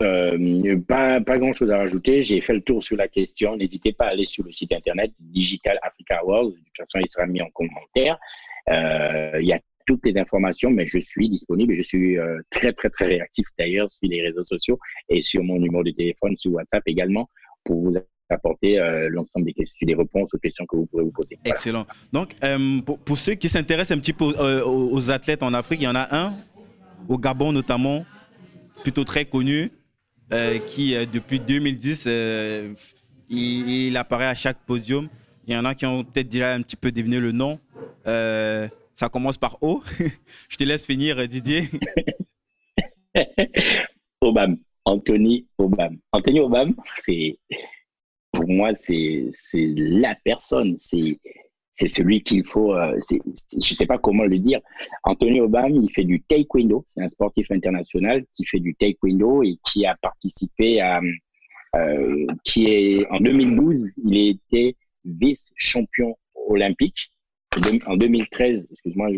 Euh, pas, grand chose à rajouter. J'ai fait le tour sur la question. N'hésitez pas à aller sur le site internet Digital Africa Awards. De toute façon, il sera mis en commentaire. Il y a toutes les informations, mais je suis disponible. Je suis euh, très, très, très réactif d'ailleurs sur les réseaux sociaux et sur mon numéro de téléphone, sur WhatsApp également, pour vous apporter l'ensemble des questions, des réponses aux questions que vous pourrez vous poser. Excellent. Donc, pour, pour, ceux qui s'intéressent un petit peu aux, athlètes en Afrique, il y en a un, au Gabon notamment, plutôt très connu, euh, qui, euh, depuis 2010, euh, il, apparaît à chaque podium. Il y en a qui ont peut-être déjà un petit peu deviné le nom. Ça commence par O. Je te laisse finir, Didier. Obama. Anthony Obama. Anthony Obama, c'est pour moi, c'est la personne. C'est c'est celui qu'il faut, euh, je ne sais pas comment le dire. Anthony Obama, il fait du taekwondo, c'est un sportif international qui fait du taekwondo et qui a participé à, euh, qui est, en 2012, il était vice-champion olympique. En 2013, excuse-moi,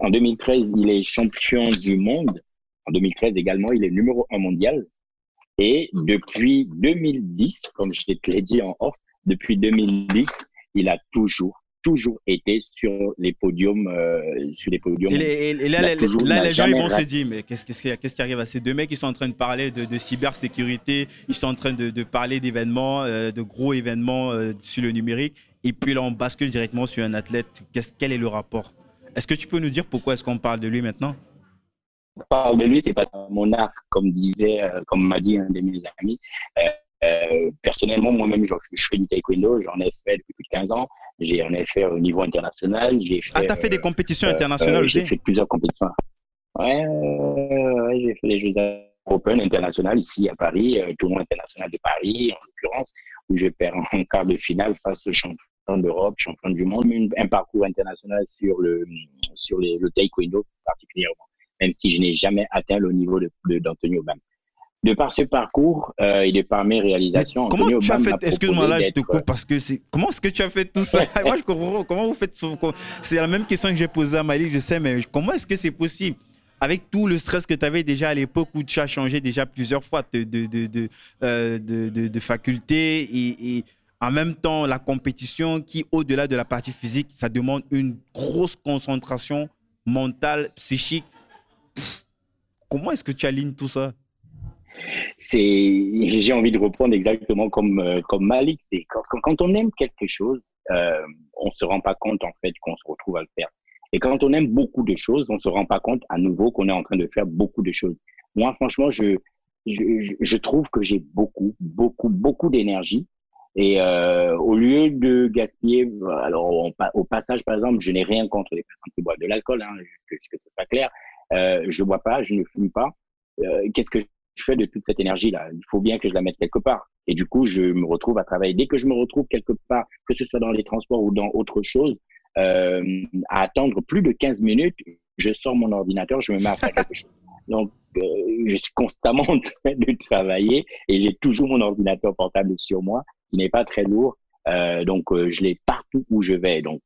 en 2013, il est champion du monde. En 2013 également, il est numéro un mondial. Et depuis 2010, comme je te l'ai dit en off, depuis 2010, il a toujours toujours été sur les podiums. Euh, sur les podiums. Et, là, les gens ils vont se dire, mais qu'est-ce, qu'est-ce, qu'est-ce qui arrive à ces deux mecs? Ils sont en train de parler de, de cybersécurité, ils sont en train de, de parler d'événements, euh, de gros événements euh, sur le numérique, et puis là, on bascule directement sur un athlète. Qu'est-ce, quel est le rapport? Est-ce que tu peux nous dire pourquoi est-ce qu'on parle de lui maintenant? On parle de lui, c'est pas mon art, comme disait, comme m'a dit un de mes amis. Euh, personnellement, moi-même, je, fais du taekwondo, j'en ai fait depuis plus de 15 ans. J'en ai fait au niveau international. J'ai fait, ah, t'as fait des compétitions euh, internationales euh, aussi? J'ai fait plusieurs compétitions. Ouais, ouais j'ai fait les Jeux Open internationaux ici à Paris, tournoi international de Paris en l'occurrence, où je perds en quart de finale face au champion d'Europe, champion du monde, mais un parcours international sur le, sur les, le taekwondo particulièrement, même si je n'ai jamais atteint le niveau d'Anthony de, de par ce parcours euh, et de par mes réalisations. comment tu as fait Excuse-moi là, je te coupe parce que c'est. Comment est-ce que tu as fait tout ça? Moi, je comprends. Comment vous faites C'est la même question que j'ai posée à Malik, je sais, mais comment est-ce que c'est possible? Avec tout le stress que tu avais déjà à l'époque où tu as changé déjà plusieurs fois de, de, de, euh, de faculté et, et, en même temps la compétition qui, au-delà de la partie physique, ça demande une grosse concentration mentale, psychique. comment est-ce que tu alignes tout ça? C'est, j'ai envie de reprendre exactement comme, euh, comme Malik. C'est quand, on aime quelque chose, euh, on se rend pas compte en fait qu'on se retrouve à le faire. Et quand on aime beaucoup de choses, on se rend pas compte à nouveau qu'on est en train de faire beaucoup de choses. Moi, franchement, je, je, je trouve que j'ai beaucoup, beaucoup, beaucoup d'énergie. Et euh, au lieu de gaspiller, alors au passage, par exemple, je n'ai rien contre les personnes qui boivent de l'alcool, hein, que, que c'est pas clair. Euh, je bois pas, je ne fume pas. Euh, qu'est-ce que je fais de toute cette énergie-là? Il faut bien que je la mette quelque part. Et du coup, je me retrouve à travailler. Dès que je me retrouve quelque part, que ce soit dans les transports ou dans autre chose, euh, à attendre plus de 15 minutes, je sors mon ordinateur, je me mets à faire quelque chose. Donc, euh, je suis constamment en train de travailler et j'ai toujours mon ordinateur portable sur moi, qui n'est pas très lourd. Euh, donc, je l'ai partout où je vais. Donc,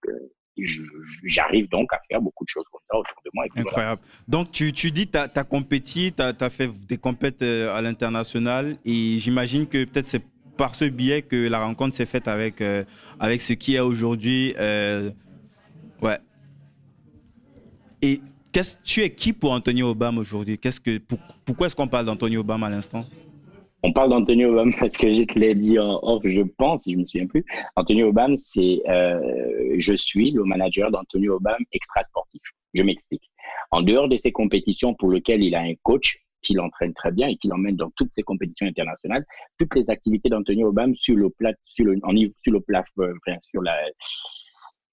j'arrive donc à faire beaucoup de choses comme ça autour de moi. Incroyable. Donc, tu, tu dis, tu as, as, compéti, tu as, fait des compètes euh, à l'international et j'imagine que peut-être c'est par ce biais que la rencontre s'est faite avec, euh, avec ce qui est aujourd'hui. Euh, ouais. Et tu es qui pour Anthony Obama aujourd'hui? Qu'est-ce que, Pourquoi est-ce qu'on parle d'Anthony Obama à l'instant? On parle d'Antonio Obama parce que je te l'ai dit en off, je pense, je ne me souviens plus. Antonio Obama, c'est euh, je suis le manager d'Antonio Obama extra sportif. Je m'explique. En dehors de ses compétitions pour lesquelles il a un coach qui l'entraîne très bien et qui l'emmène dans toutes ses compétitions internationales, toutes les activités d'Antonio Obama sur le plat, sur le, en, sur le plat, euh, sur la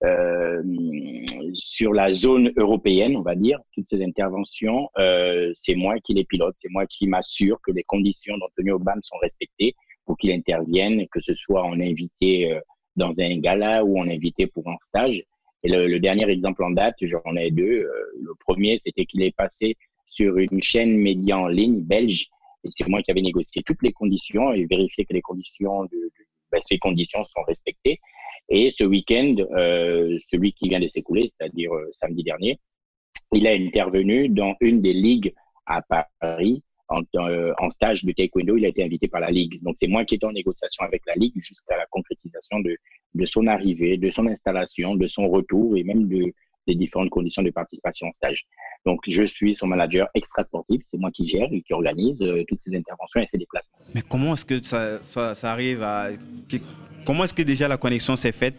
euh, sur la zone européenne, on va dire, toutes ces interventions, euh, c'est moi qui les pilote, c'est moi qui m'assure que les conditions d'Antonio Obama sont respectées pour qu'il intervienne, que ce soit en invité euh, dans un gala ou en invité pour un stage. Et le, dernier exemple en date, j'en ai deux. le premier, c'était qu'il est passé sur une chaîne média en ligne belge Et c'est moi qui avais négocié toutes les conditions et vérifié que les conditions, de, ben, ces conditions sont respectées. Et ce week-end, euh, celui qui vient de s'écouler, c'est-à-dire euh, samedi dernier, il a intervenu dans une des ligues à Paris en, euh, en, stage de taekwondo. Il a été invité par la ligue. Donc c'est moi qui étais en négociation avec la ligue jusqu'à la concrétisation de son arrivée, de son installation, de son retour et même de, des différentes conditions de participation au stage. Donc, je suis son manager extra sportif. C'est moi qui gère et qui organise euh, toutes ces interventions et ces déplacements. Mais comment est-ce que ça, arrive à. Comment est-ce que déjà la connexion s'est faite?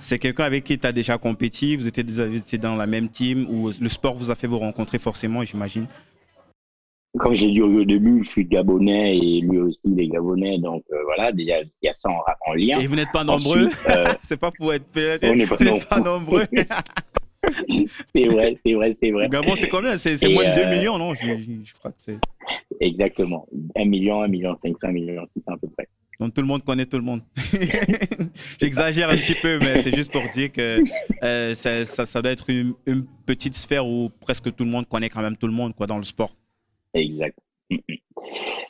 C'est quelqu'un avec qui tu as déjà compéti Vous étiez, vous étiez dans la même team Ou le sport vous a fait vous rencontrer forcément, j'imagine? Comme j'ai dit au début, je suis gabonais et lui aussi il est gabonais, donc euh, voilà, déjà il y a ça en, lien. Et vous n'êtes pas nombreux euh, C'est pas pour être On n'est pas, nombreux. c'est vrai, c'est vrai, c'est vrai. Gabon, c'est combien? C'est moins de 2 euh, millions, non? Je, je, crois que c'est. Exactement. 1 million, 1 million 500, 1 million 600 à peu près. Donc tout le monde connaît tout le monde. J'exagère un petit peu, mais c'est juste pour dire que ça, ça, ça, doit être une, une, petite sphère où presque tout le monde connaît quand même tout le monde quoi, dans le sport. Exact. Mm, mm.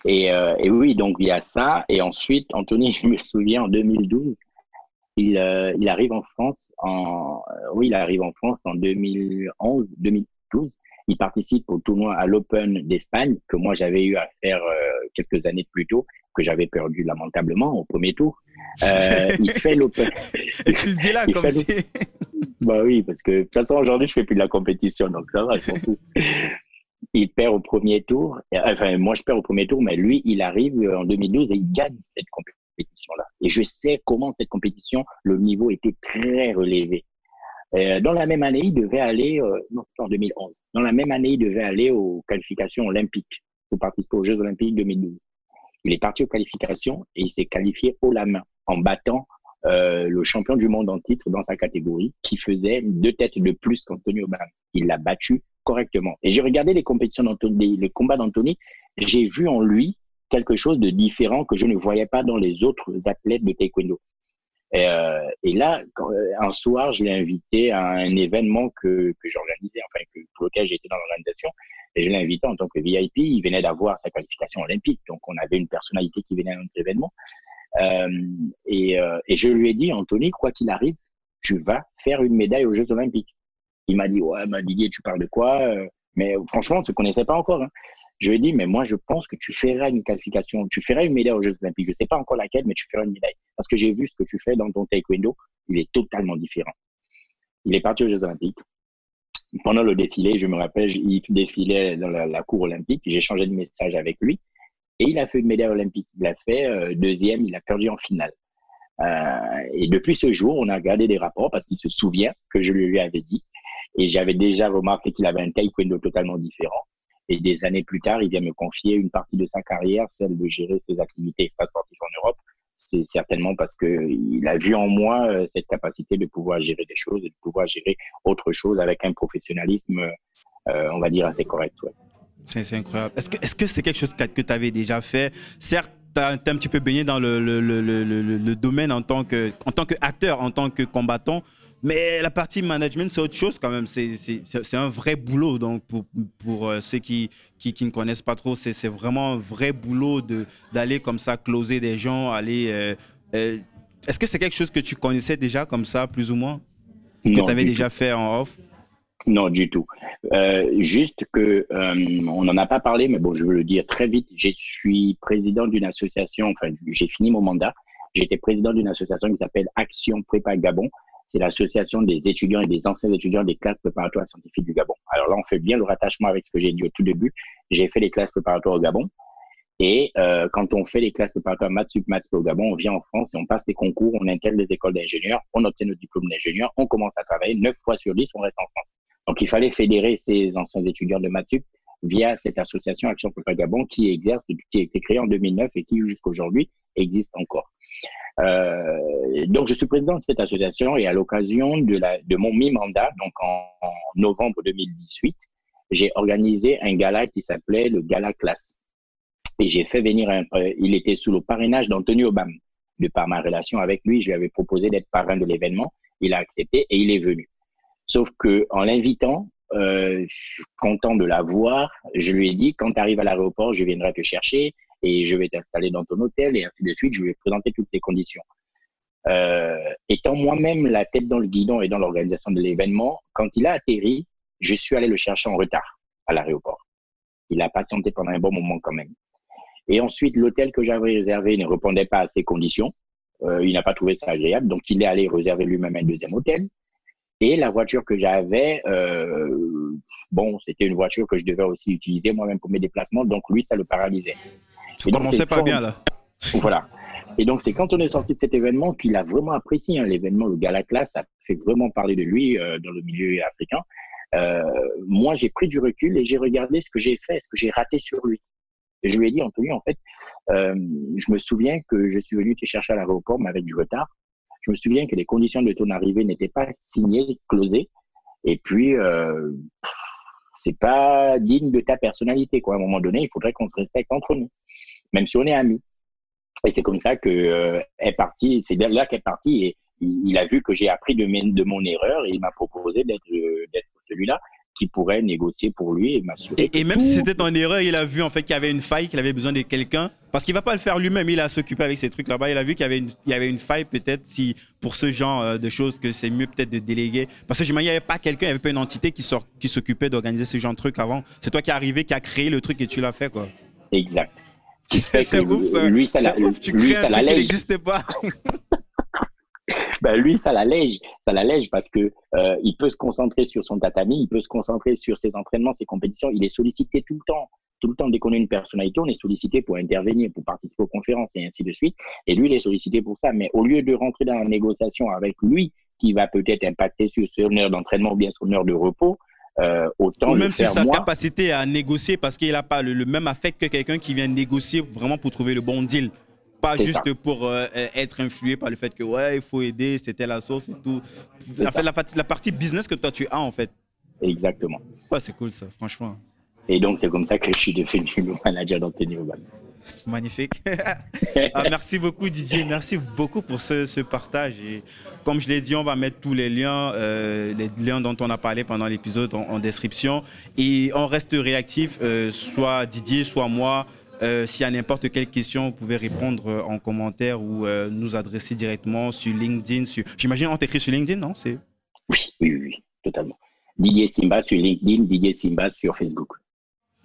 Et, euh, et, oui, donc il y a ça. Et ensuite, Anthony, je me souviens, en 2012, il, euh, il arrive en France en, euh, oui, il arrive en France en 2011, 2012. Il participe au tournoi à l'Open d'Espagne que moi j'avais eu à faire quelques années plus tôt, que j'avais perdu lamentablement au premier tour. il fait l'Open. Et tu le dis là comme si. bah oui, parce que de toute façon aujourd'hui je fais plus de la compétition, donc ça va, je m'en fous il perd au premier tour. Enfin, moi, je perds au premier tour, mais lui, il arrive en 2012 et il gagne cette compétition-là. Et je sais comment cette compétition, le niveau était très relevé. Euh, dans la même année, il devait aller, euh, non, c'est en 2011. Dans la même année, il devait aller aux qualifications olympiques pour participer aux Jeux olympiques 2012. Il est parti aux qualifications et il s'est qualifié haut la main en battant euh, le champion du monde en titre dans sa catégorie qui faisait deux têtes de plus qu'Antonio Obama. Il l'a battu correctement. Et j'ai regardé les compétitions d'Anthony, les combats d'Anthony, j'ai vu en lui quelque chose de différent que je ne voyais pas dans les autres athlètes de taekwondo. Et, euh, et là, euh, un soir, je l'ai invité à un événement que, que j'organisais, enfin, pour lequel j'étais dans l'organisation, et je l'ai invité en tant que VIP. Il venait d'avoir sa qualification olympique, donc on avait une personnalité qui venait à notre événement. Euh, et, euh, et je lui ai dit, Anthony, quoi qu'il arrive, tu vas faire une médaille aux Jeux olympiques. Il m'a dit, ouais, bah, Didier, tu parles de quoi euh, Mais franchement, on ne se connaissait pas encore. Hein. Je lui ai dit, mais moi, je pense que tu feras une qualification, tu feras une médaille aux Jeux Olympiques. Je ne sais pas encore laquelle, mais tu feras une médaille. Parce que j'ai vu ce que tu fais dans ton taekwondo, il est totalement différent. Il est parti aux Jeux Olympiques. Pendant le défilé, je me rappelle, il défilait dans la, cour olympique. J'ai changé de message avec lui. Et il a fait une médaille olympique. Il a fait euh, deuxième, il a perdu en finale. Euh, et depuis ce jour, on a regardé des rapports parce qu'il se souvient que je lui avais dit. Et j'avais déjà remarqué qu'il avait un taekwondo totalement différent. Et des années plus tard, il vient me confier une partie de sa carrière, celle de gérer ses activités extrasportives en Europe. C'est certainement parce qu'il a vu en moi euh, cette capacité de pouvoir gérer des choses et de pouvoir gérer autre chose avec un professionnalisme, on va dire, assez correct. C'est incroyable. Est-ce que c'est -ce que c'est quelque chose que, tu avais déjà fait? Certes, tu as, un petit peu baigné dans le, le, le, le, domaine en tant qu'acteur, en, en tant que combattant. Mais la partie management, c'est autre chose quand même. C'est un vrai boulot. Donc, pour, pour euh, ceux qui, qui, qui, ne connaissent pas trop, c'est vraiment un vrai boulot d'aller comme ça, closer des gens, aller. Euh, euh, est-ce que c'est quelque chose que tu connaissais déjà comme ça, plus ou moins? Que tu avais déjà fait en off? Non, du tout. juste que on n'en a pas parlé, mais bon, je veux le dire très vite. Je suis président d'une association, enfin, j'ai fini mon mandat. J'étais président d'une association qui s'appelle Action Prépa Gabon c'est l'association des étudiants et des anciens étudiants des classes préparatoires scientifiques du Gabon. Alors là, on fait bien le rattachement avec ce que j'ai dit au tout début. J'ai fait les classes préparatoires au Gabon. Et euh, quand on fait les classes préparatoires maths sup, maths au Gabon, on vient en France et on passe des concours, on intègre des écoles d'ingénieurs, on obtient notre diplôme d'ingénieur, on commence à travailler. Neuf fois sur dix, on reste en France. Donc il fallait fédérer ces anciens étudiants de maths sup via cette association Action Prépa Gabon qui exerce, qui a été créée en 2009 et qui jusqu'aujourd'hui existe encore. Euh, donc, je suis président de cette association et à l'occasion de, de mon mi-mandat, donc en, novembre 2018, j'ai organisé un gala qui s'appelait le Gala Classe. Et j'ai fait venir, un, euh, il était sous le parrainage d'Anthony Obama. De par ma relation avec lui, je lui avais proposé d'être parrain de l'événement. Il a accepté et il est venu. Sauf que en l'invitant, euh, content de la voir. Je lui ai dit, quand tu arrives à l'aéroport, je viendrai te chercher et je vais t'installer dans ton hôtel et ainsi de suite. Je lui ai présenté toutes les conditions. Euh, étant moi-même la tête dans le guidon et dans l'organisation de l'événement, quand il a atterri, je suis allé le chercher en retard à l'aéroport. Il a patienté pendant un bon moment quand même. Et ensuite, l'hôtel que j'avais réservé ne répondait pas à ses conditions. Euh, il n'a pas trouvé ça agréable, donc il est allé réserver lui-même un deuxième hôtel. Et la voiture que j'avais, euh, bon, c'était une voiture que je devais aussi utiliser moi-même pour mes déplacements, donc lui, ça le paralysait. Ça commençait pas bien là. Voilà. Et donc, c'est quand on est sorti de cet événement qu'il a vraiment apprécié hein, l'événement, le Gala Class, ça fait vraiment parler de lui euh, dans le milieu africain. Euh, moi, j'ai pris du recul et j'ai regardé ce que j'ai fait, ce que j'ai raté sur lui. Et je lui ai dit, Anthony, en fait, euh, je me souviens que je suis venu te chercher à l'aéroport, mais avec du retard. Je me souviens que les conditions de ton arrivée n'étaient pas signées, closées. Et puis, euh, c'est pas digne de ta personnalité. Quoi. À un moment donné, il faudrait qu'on se respecte entre nous, même si on est amis. Et c'est comme ça que euh, est parti. C'est là qu'est parti et il, a vu que j'ai appris de, mon erreur et il m'a proposé d'être d'être celui-là qui pourrait négocier pour lui et m'assurer. Et, même si c'était ton erreur, il a vu en fait qu'il y avait une faille, qu'il avait besoin de quelqu'un, parce qu'il va pas le faire lui-même, il a s'occupé avec ces trucs là-bas. Il a vu qu'il y avait une, il y avait une faille peut-être si pour ce genre euh, de choses que c'est mieux peut-être de déléguer, parce que je il n'y avait pas quelqu'un, il n'y avait pas une entité qui sort, qui s'occupait d'organiser ce genre de trucs avant. C'est toi qui es arrivé, qui a créé le truc et tu l'as fait quoi. Exact. C'est ouf ça. Lui, ça, ouf, tu crées un truc qui n'existait pas. ben lui, ça l'allège, ça l'allège parce que euh, il peut se concentrer sur son tatami, il peut se concentrer sur ses entraînements, ses compétitions. Il est sollicité tout le temps, tout le temps. Dès qu'on a une personnalité, on est sollicité pour intervenir, pour participer aux conférences et ainsi de suite. Et lui, il est sollicité pour ça. Mais au lieu de rentrer dans la négociation avec lui, qui va peut-être impacter sur son heure d'entraînement ou bien son heure de repos, euh, autant ou même sur sa capacité à négocier parce qu'il n'a pas le, le, même affect que quelqu'un qui vient négocier vraiment pour trouver le bon deal pas juste pour euh, être influé par le fait que ouais, il faut aider, c'était la sauce et tout. Fait, la, la, partie business que toi tu as en fait. Exactement. Ouais, c'est cool ça, franchement. Et donc, c'est comme ça que je suis devenu le manager d'Anthony Urban. Magnifique. ah, merci beaucoup Didier, merci beaucoup pour ce, ce, partage. Et comme je l'ai dit, on va mettre tous les liens, euh, les liens dont on a parlé pendant l'épisode en, description. Et on reste réactif, euh, soit Didier, soit moi. Euh, s'il y a n'importe quelle question, vous pouvez répondre euh, en commentaire ou euh, nous adresser directement sur LinkedIn. Sur... J'imagine on t'écrit sur LinkedIn, non? Oui, oui, oui, totalement. Didier Simba sur LinkedIn, Didier Simba sur Facebook.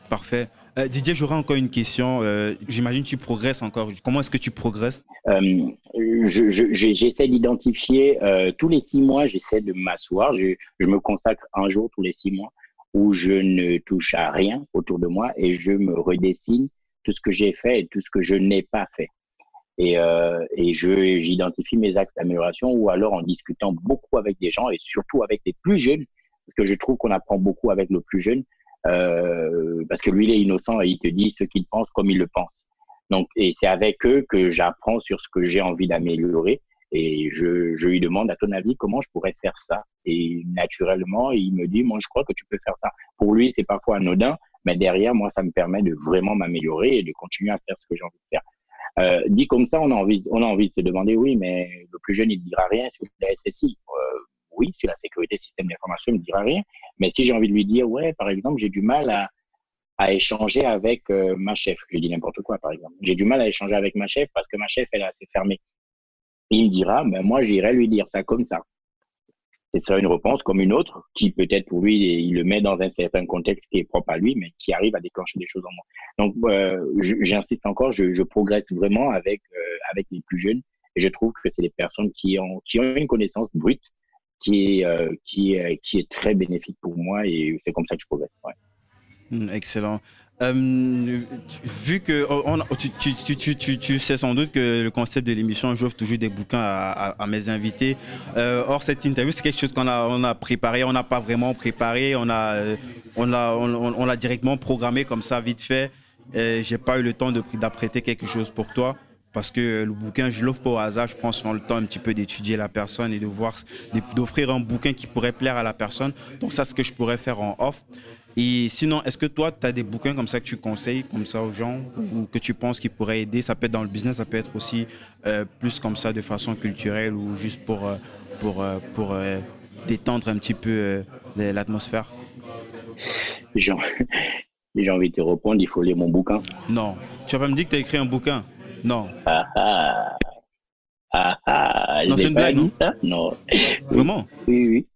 Parfait. Didier, j'aurais encore une question. J'imagine que tu progresses encore. Comment est-ce que tu progresses? J'essaie d'identifier, tous les six mois, j'essaie de m'asseoir. Je, je, me consacre un jour tous les six mois où je ne touche à rien autour de moi et je me redessine tout ce que j'ai fait et tout ce que je n'ai pas fait. Et, euh, et j'identifie mes axes d'amélioration ou alors en discutant beaucoup avec des gens et surtout avec les plus jeunes, parce que je trouve qu'on apprend beaucoup avec le plus jeune, euh, parce que lui, il est innocent et il te dit ce qu'il pense comme il le pense. Donc, et c'est avec eux que j'apprends sur ce que j'ai envie d'améliorer. Et je, je, lui demande, à ton avis, comment je pourrais faire ça? Et naturellement, il me dit, moi, je crois que tu peux faire ça. Pour lui, c'est parfois anodin, mais derrière, moi, ça me permet de vraiment m'améliorer et de continuer à faire ce que j'ai envie de faire. Euh, dit comme ça, on a envie, on a envie de se demander, oui, mais le plus jeune, il ne dira rien sur la SSI. Euh, oui, sur la sécurité système d'information, il ne dira rien. Mais si j'ai envie de lui dire, ouais, par exemple, j'ai du mal à, à échanger avec euh, ma chef, je dis n'importe quoi, par exemple. J'ai du mal à échanger avec ma chef parce que ma chef, elle est assez fermée. Il me dira, ben, moi, j'irai lui dire ça comme ça ce serait une réponse comme une autre qui peut-être pour lui, il le met dans un certain contexte qui est propre à lui, mais qui arrive à déclencher des choses en moi. Donc, euh, j'insiste encore, je, progresse vraiment avec, euh, avec les plus jeunes je trouve que c'est des personnes qui ont, qui ont une connaissance brute qui est, euh, qui, qui est très bénéfique pour moi et c'est comme ça que je progresse. Mmh, excellent. Euh, vu que oh, on, tu, sais sans doute que le concept de l'émission, j'offre toujours des bouquins à, mes invités. Euh, or, cette interview, c'est quelque chose qu'on a, on a préparé. On n'a pas vraiment préparé. On a, euh, on l'a, on, on l'a directement programmé comme ça, vite fait. J'ai pas eu le temps d'apprêter quelque chose pour toi parce que le bouquin, je l'offre pas au hasard. Je prends souvent le temps un petit peu d'étudier la personne et d'offrir un bouquin qui pourrait plaire à la personne. Donc ça, c'est ce que je pourrais faire en off. Et sinon, est-ce que toi, tu as des bouquins comme ça que tu conseilles comme ça aux gens ou que tu penses qu'ils pourraient aider? Ça peut être dans le business, ça peut être aussi euh, plus comme ça de façon culturelle ou juste pour, euh, pour, euh, pour détendre un petit peu l'atmosphère? J'ai envie de te répondre, il faut lire mon bouquin. Non. Tu vas pas me dire que tu as écrit un bouquin? Non. Ah ah. Ah ah. Non, c'est une blague, non? Non. Vraiment? Oui, oui.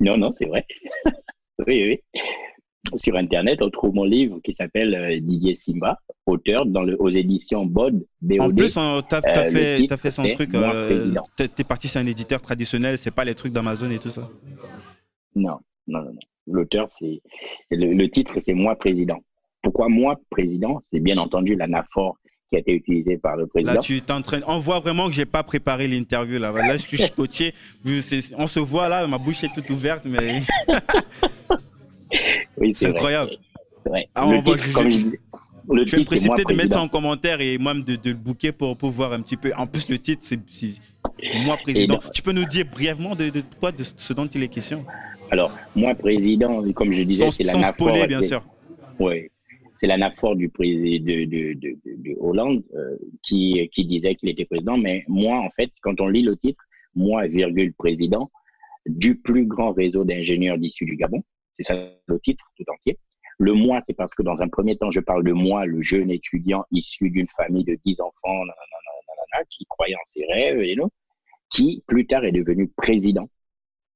Non, non, c'est vrai. oui, oui. Sur Internet, on trouve mon livre qui s'appelle euh, Didier Simba, auteur dans le, aux éditions BOD. BOD. En plus, tu as, Euh, le fait, t'as fait son truc. Euh, t'es parti, c'est un éditeur traditionnel, c'est pas les trucs d'Amazon et tout ça. Non, non, non. non. L'auteur, c'est. Le, le titre, c'est Moi président. Pourquoi moi président? C'est bien entendu l'anaphore qui a été utilisée par le président. Là, tu t'entraînes. On voit vraiment que j'ai pas préparé l'interview. Là, là je suis c'est- On se voit là, ma bouche est toute ouverte, mais Oui, c'est incroyable. C'est vrai. Ah, on le va titre, juger. comme je dis, le Je vais me Moi précipiter de mettre ça en commentaire et moi-même de, de le booker pour, pour voir un petit peu. En plus, le titre, c'est moi président. Tu peux nous dire brièvement de, de quoi, de ce dont il est question? Alors, moi président, comme je disais, Sans, c'est sans l'anaphore. spoiler, bien sûr. Oui, c'est l'anaphore du président de, de, de, de- de Hollande euh, qui, qui disait qu'il était président. Mais moi, en fait, quand on lit le titre, moi, virgule, président du plus grand réseau d'ingénieurs d'issue du Gabon, c'est ça le titre tout entier. Le moi, c'est parce que dans un premier temps, je parle de moi, le jeune étudiant issu d'une famille de 10 enfants, qui croyait en ses rêves, et non, qui plus tard est devenu président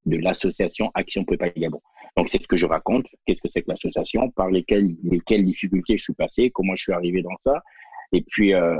de l'association Action Prépa Gabon. Donc, c'est ce que je raconte. Qu'est-ce que c'est que l'association? Par lesquelles, lesquelles difficultés je suis passé? Comment je suis arrivé dans ça? Et puis, euh,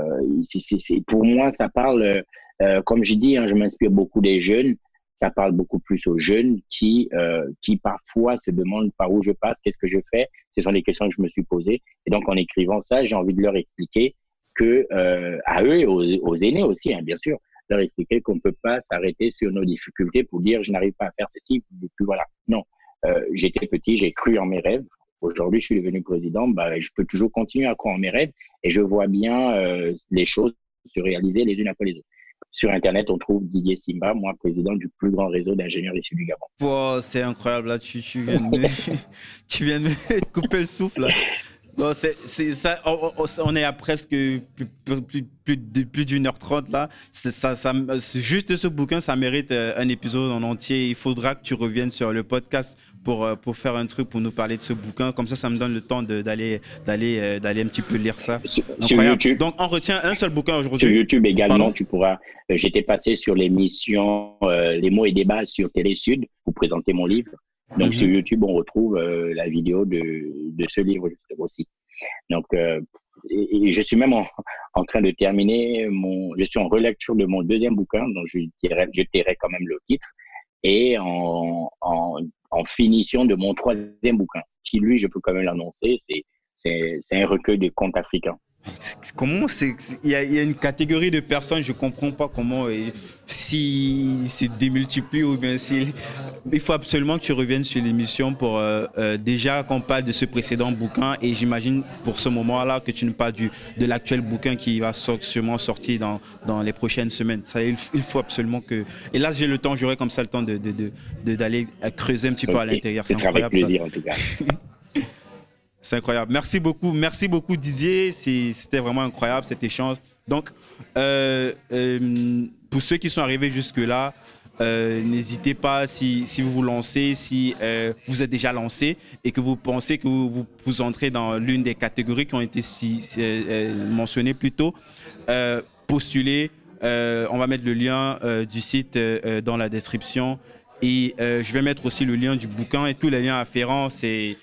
pour moi, ça parle, euh, euh, comme je dis, hein, je m'inspire beaucoup des jeunes. Ça parle beaucoup plus aux jeunes qui, euh, qui parfois se demandent par où je passe, qu'est-ce que je fais. Ce sont des questions que je me suis posées. Et donc, en écrivant ça, j'ai envie de leur expliquer que, euh, à eux et aux, aînés aussi, hein, bien sûr, leur expliquer qu'on ne peut pas s'arrêter sur nos difficultés pour dire je n'arrive pas à faire ceci, puis voilà. Non, euh, j'étais petit, j'ai cru en mes rêves. Aujourd'hui, je suis devenu président, bah, je peux toujours continuer à croire en mes rêves et je vois bien euh, les choses se réaliser les unes après les autres. Sur Internet, on trouve Didier Simba, moi, président du plus grand réseau d'ingénieurs issus du Gabon. Wow, c'est incroyable. Là, tu, tu, viens de me, tu viens de me couper le souffle. Là. Bon, c'est, c'est ça, on, est à presque plus, plus, d'une heure trente là. C'est, ça, ça, juste ce bouquin, ça mérite euh, un épisode en entier. Il faudra que tu reviennes sur le podcast pour, euh, pour faire un truc, pour nous parler de ce bouquin. Comme ça, ça me donne le temps de- d'aller, d'aller, euh, d'aller un petit peu lire ça. Sur, sur. YouTube, Donc, on retient un seul bouquin sur aujourd'hui. YouTube également, Pardon tu pourras. J'étais passé sur l'émission euh, Les mots et débats sur Télé Sud pour présenter mon livre. Donc Mhm. sur YouTube, on retrouve euh, la vidéo de, de ce livre justement aussi. Donc, euh, et, et je suis même en, en train de terminer mon. Je suis en relecture de mon deuxième bouquin, donc je dirais, je tairai quand même le titre, et en, en, en finition de mon troisième bouquin, qui lui, je peux quand même l'annoncer, c'est c'est c'est un recueil de contes africains. Comment c'est il y, y a une catégorie de personnes, je comprends pas comment si c'est démultiplié ou bien si il faut absolument que tu reviennes sur l'émission pour euh, euh, déjà qu'on parle de ce précédent bouquin et j'imagine pour ce moment-là que tu nous parles du, de l'actuel bouquin qui va so- sûrement sortir dans, dans les prochaines semaines. Ça, il, il faut absolument que et là j'ai le temps, j'aurai comme ça le temps de de- de- de- d'aller creuser un petit peu à l'intérieur. Ce C'est sera avec incroyable. ça. plaisir en tout cas. C'est incroyable. Merci beaucoup. Merci beaucoup, Didier. C'était vraiment incroyable cet échange. Donc, euh, euh, pour ceux qui sont arrivés jusque-là, euh, n'hésitez pas si, vous vous lancez, si vous êtes déjà lancé et que vous pensez que vous, entrez dans l'une des catégories qui ont été mentionnées plus tôt, postulez. On va mettre le lien du site dans la description. Et je vais mettre aussi le lien du bouquin et tous les liens afférents. C'est,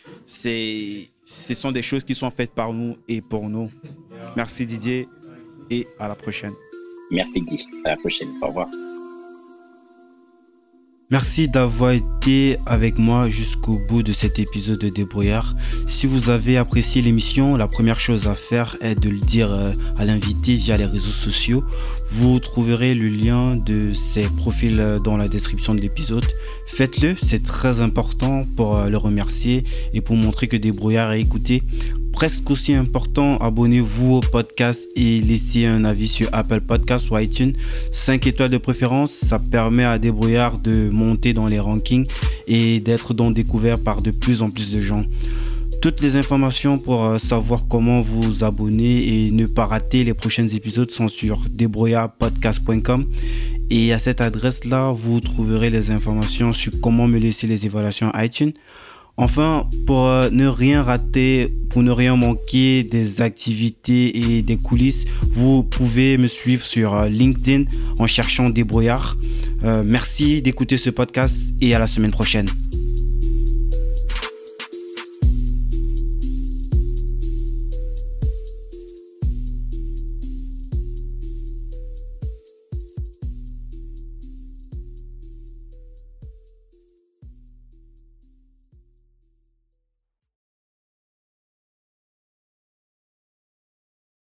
ce sont des choses qui sont faites par nous et pour nous. Merci Didier et à la prochaine. Merci Guy. À la prochaine. Au revoir. Merci d'avoir été avec moi jusqu'au bout de cet épisode de Débrouillard. Si vous avez apprécié l'émission, la première chose à faire est de le dire euh, à l'invité via les réseaux sociaux. Vous trouverez le lien de ses profils euh, dans la description de l'épisode. Faites-le, c'est très important pour euh, le remercier et pour montrer que Débrouillard est écouté. Presque aussi important, abonnez-vous au podcast et laissez un avis sur Apple Podcasts ou iTunes. 5 étoiles de préférence, ça permet à Débrouillard de monter dans les rankings et d'être donc découvert par de plus en plus de gens. Toutes les informations pour euh, savoir comment vous abonner et ne pas rater les prochains épisodes sont sur débrouillardpodcast.com et à cette adresse-là, vous trouverez les informations sur comment me laisser les évaluations iTunes. Enfin, pour euh, ne rien rater, pour ne rien manquer des activités et des coulisses, vous pouvez me suivre sur euh, LinkedIn en cherchant Débrouillard. Merci d'écouter ce podcast et à la semaine prochaine.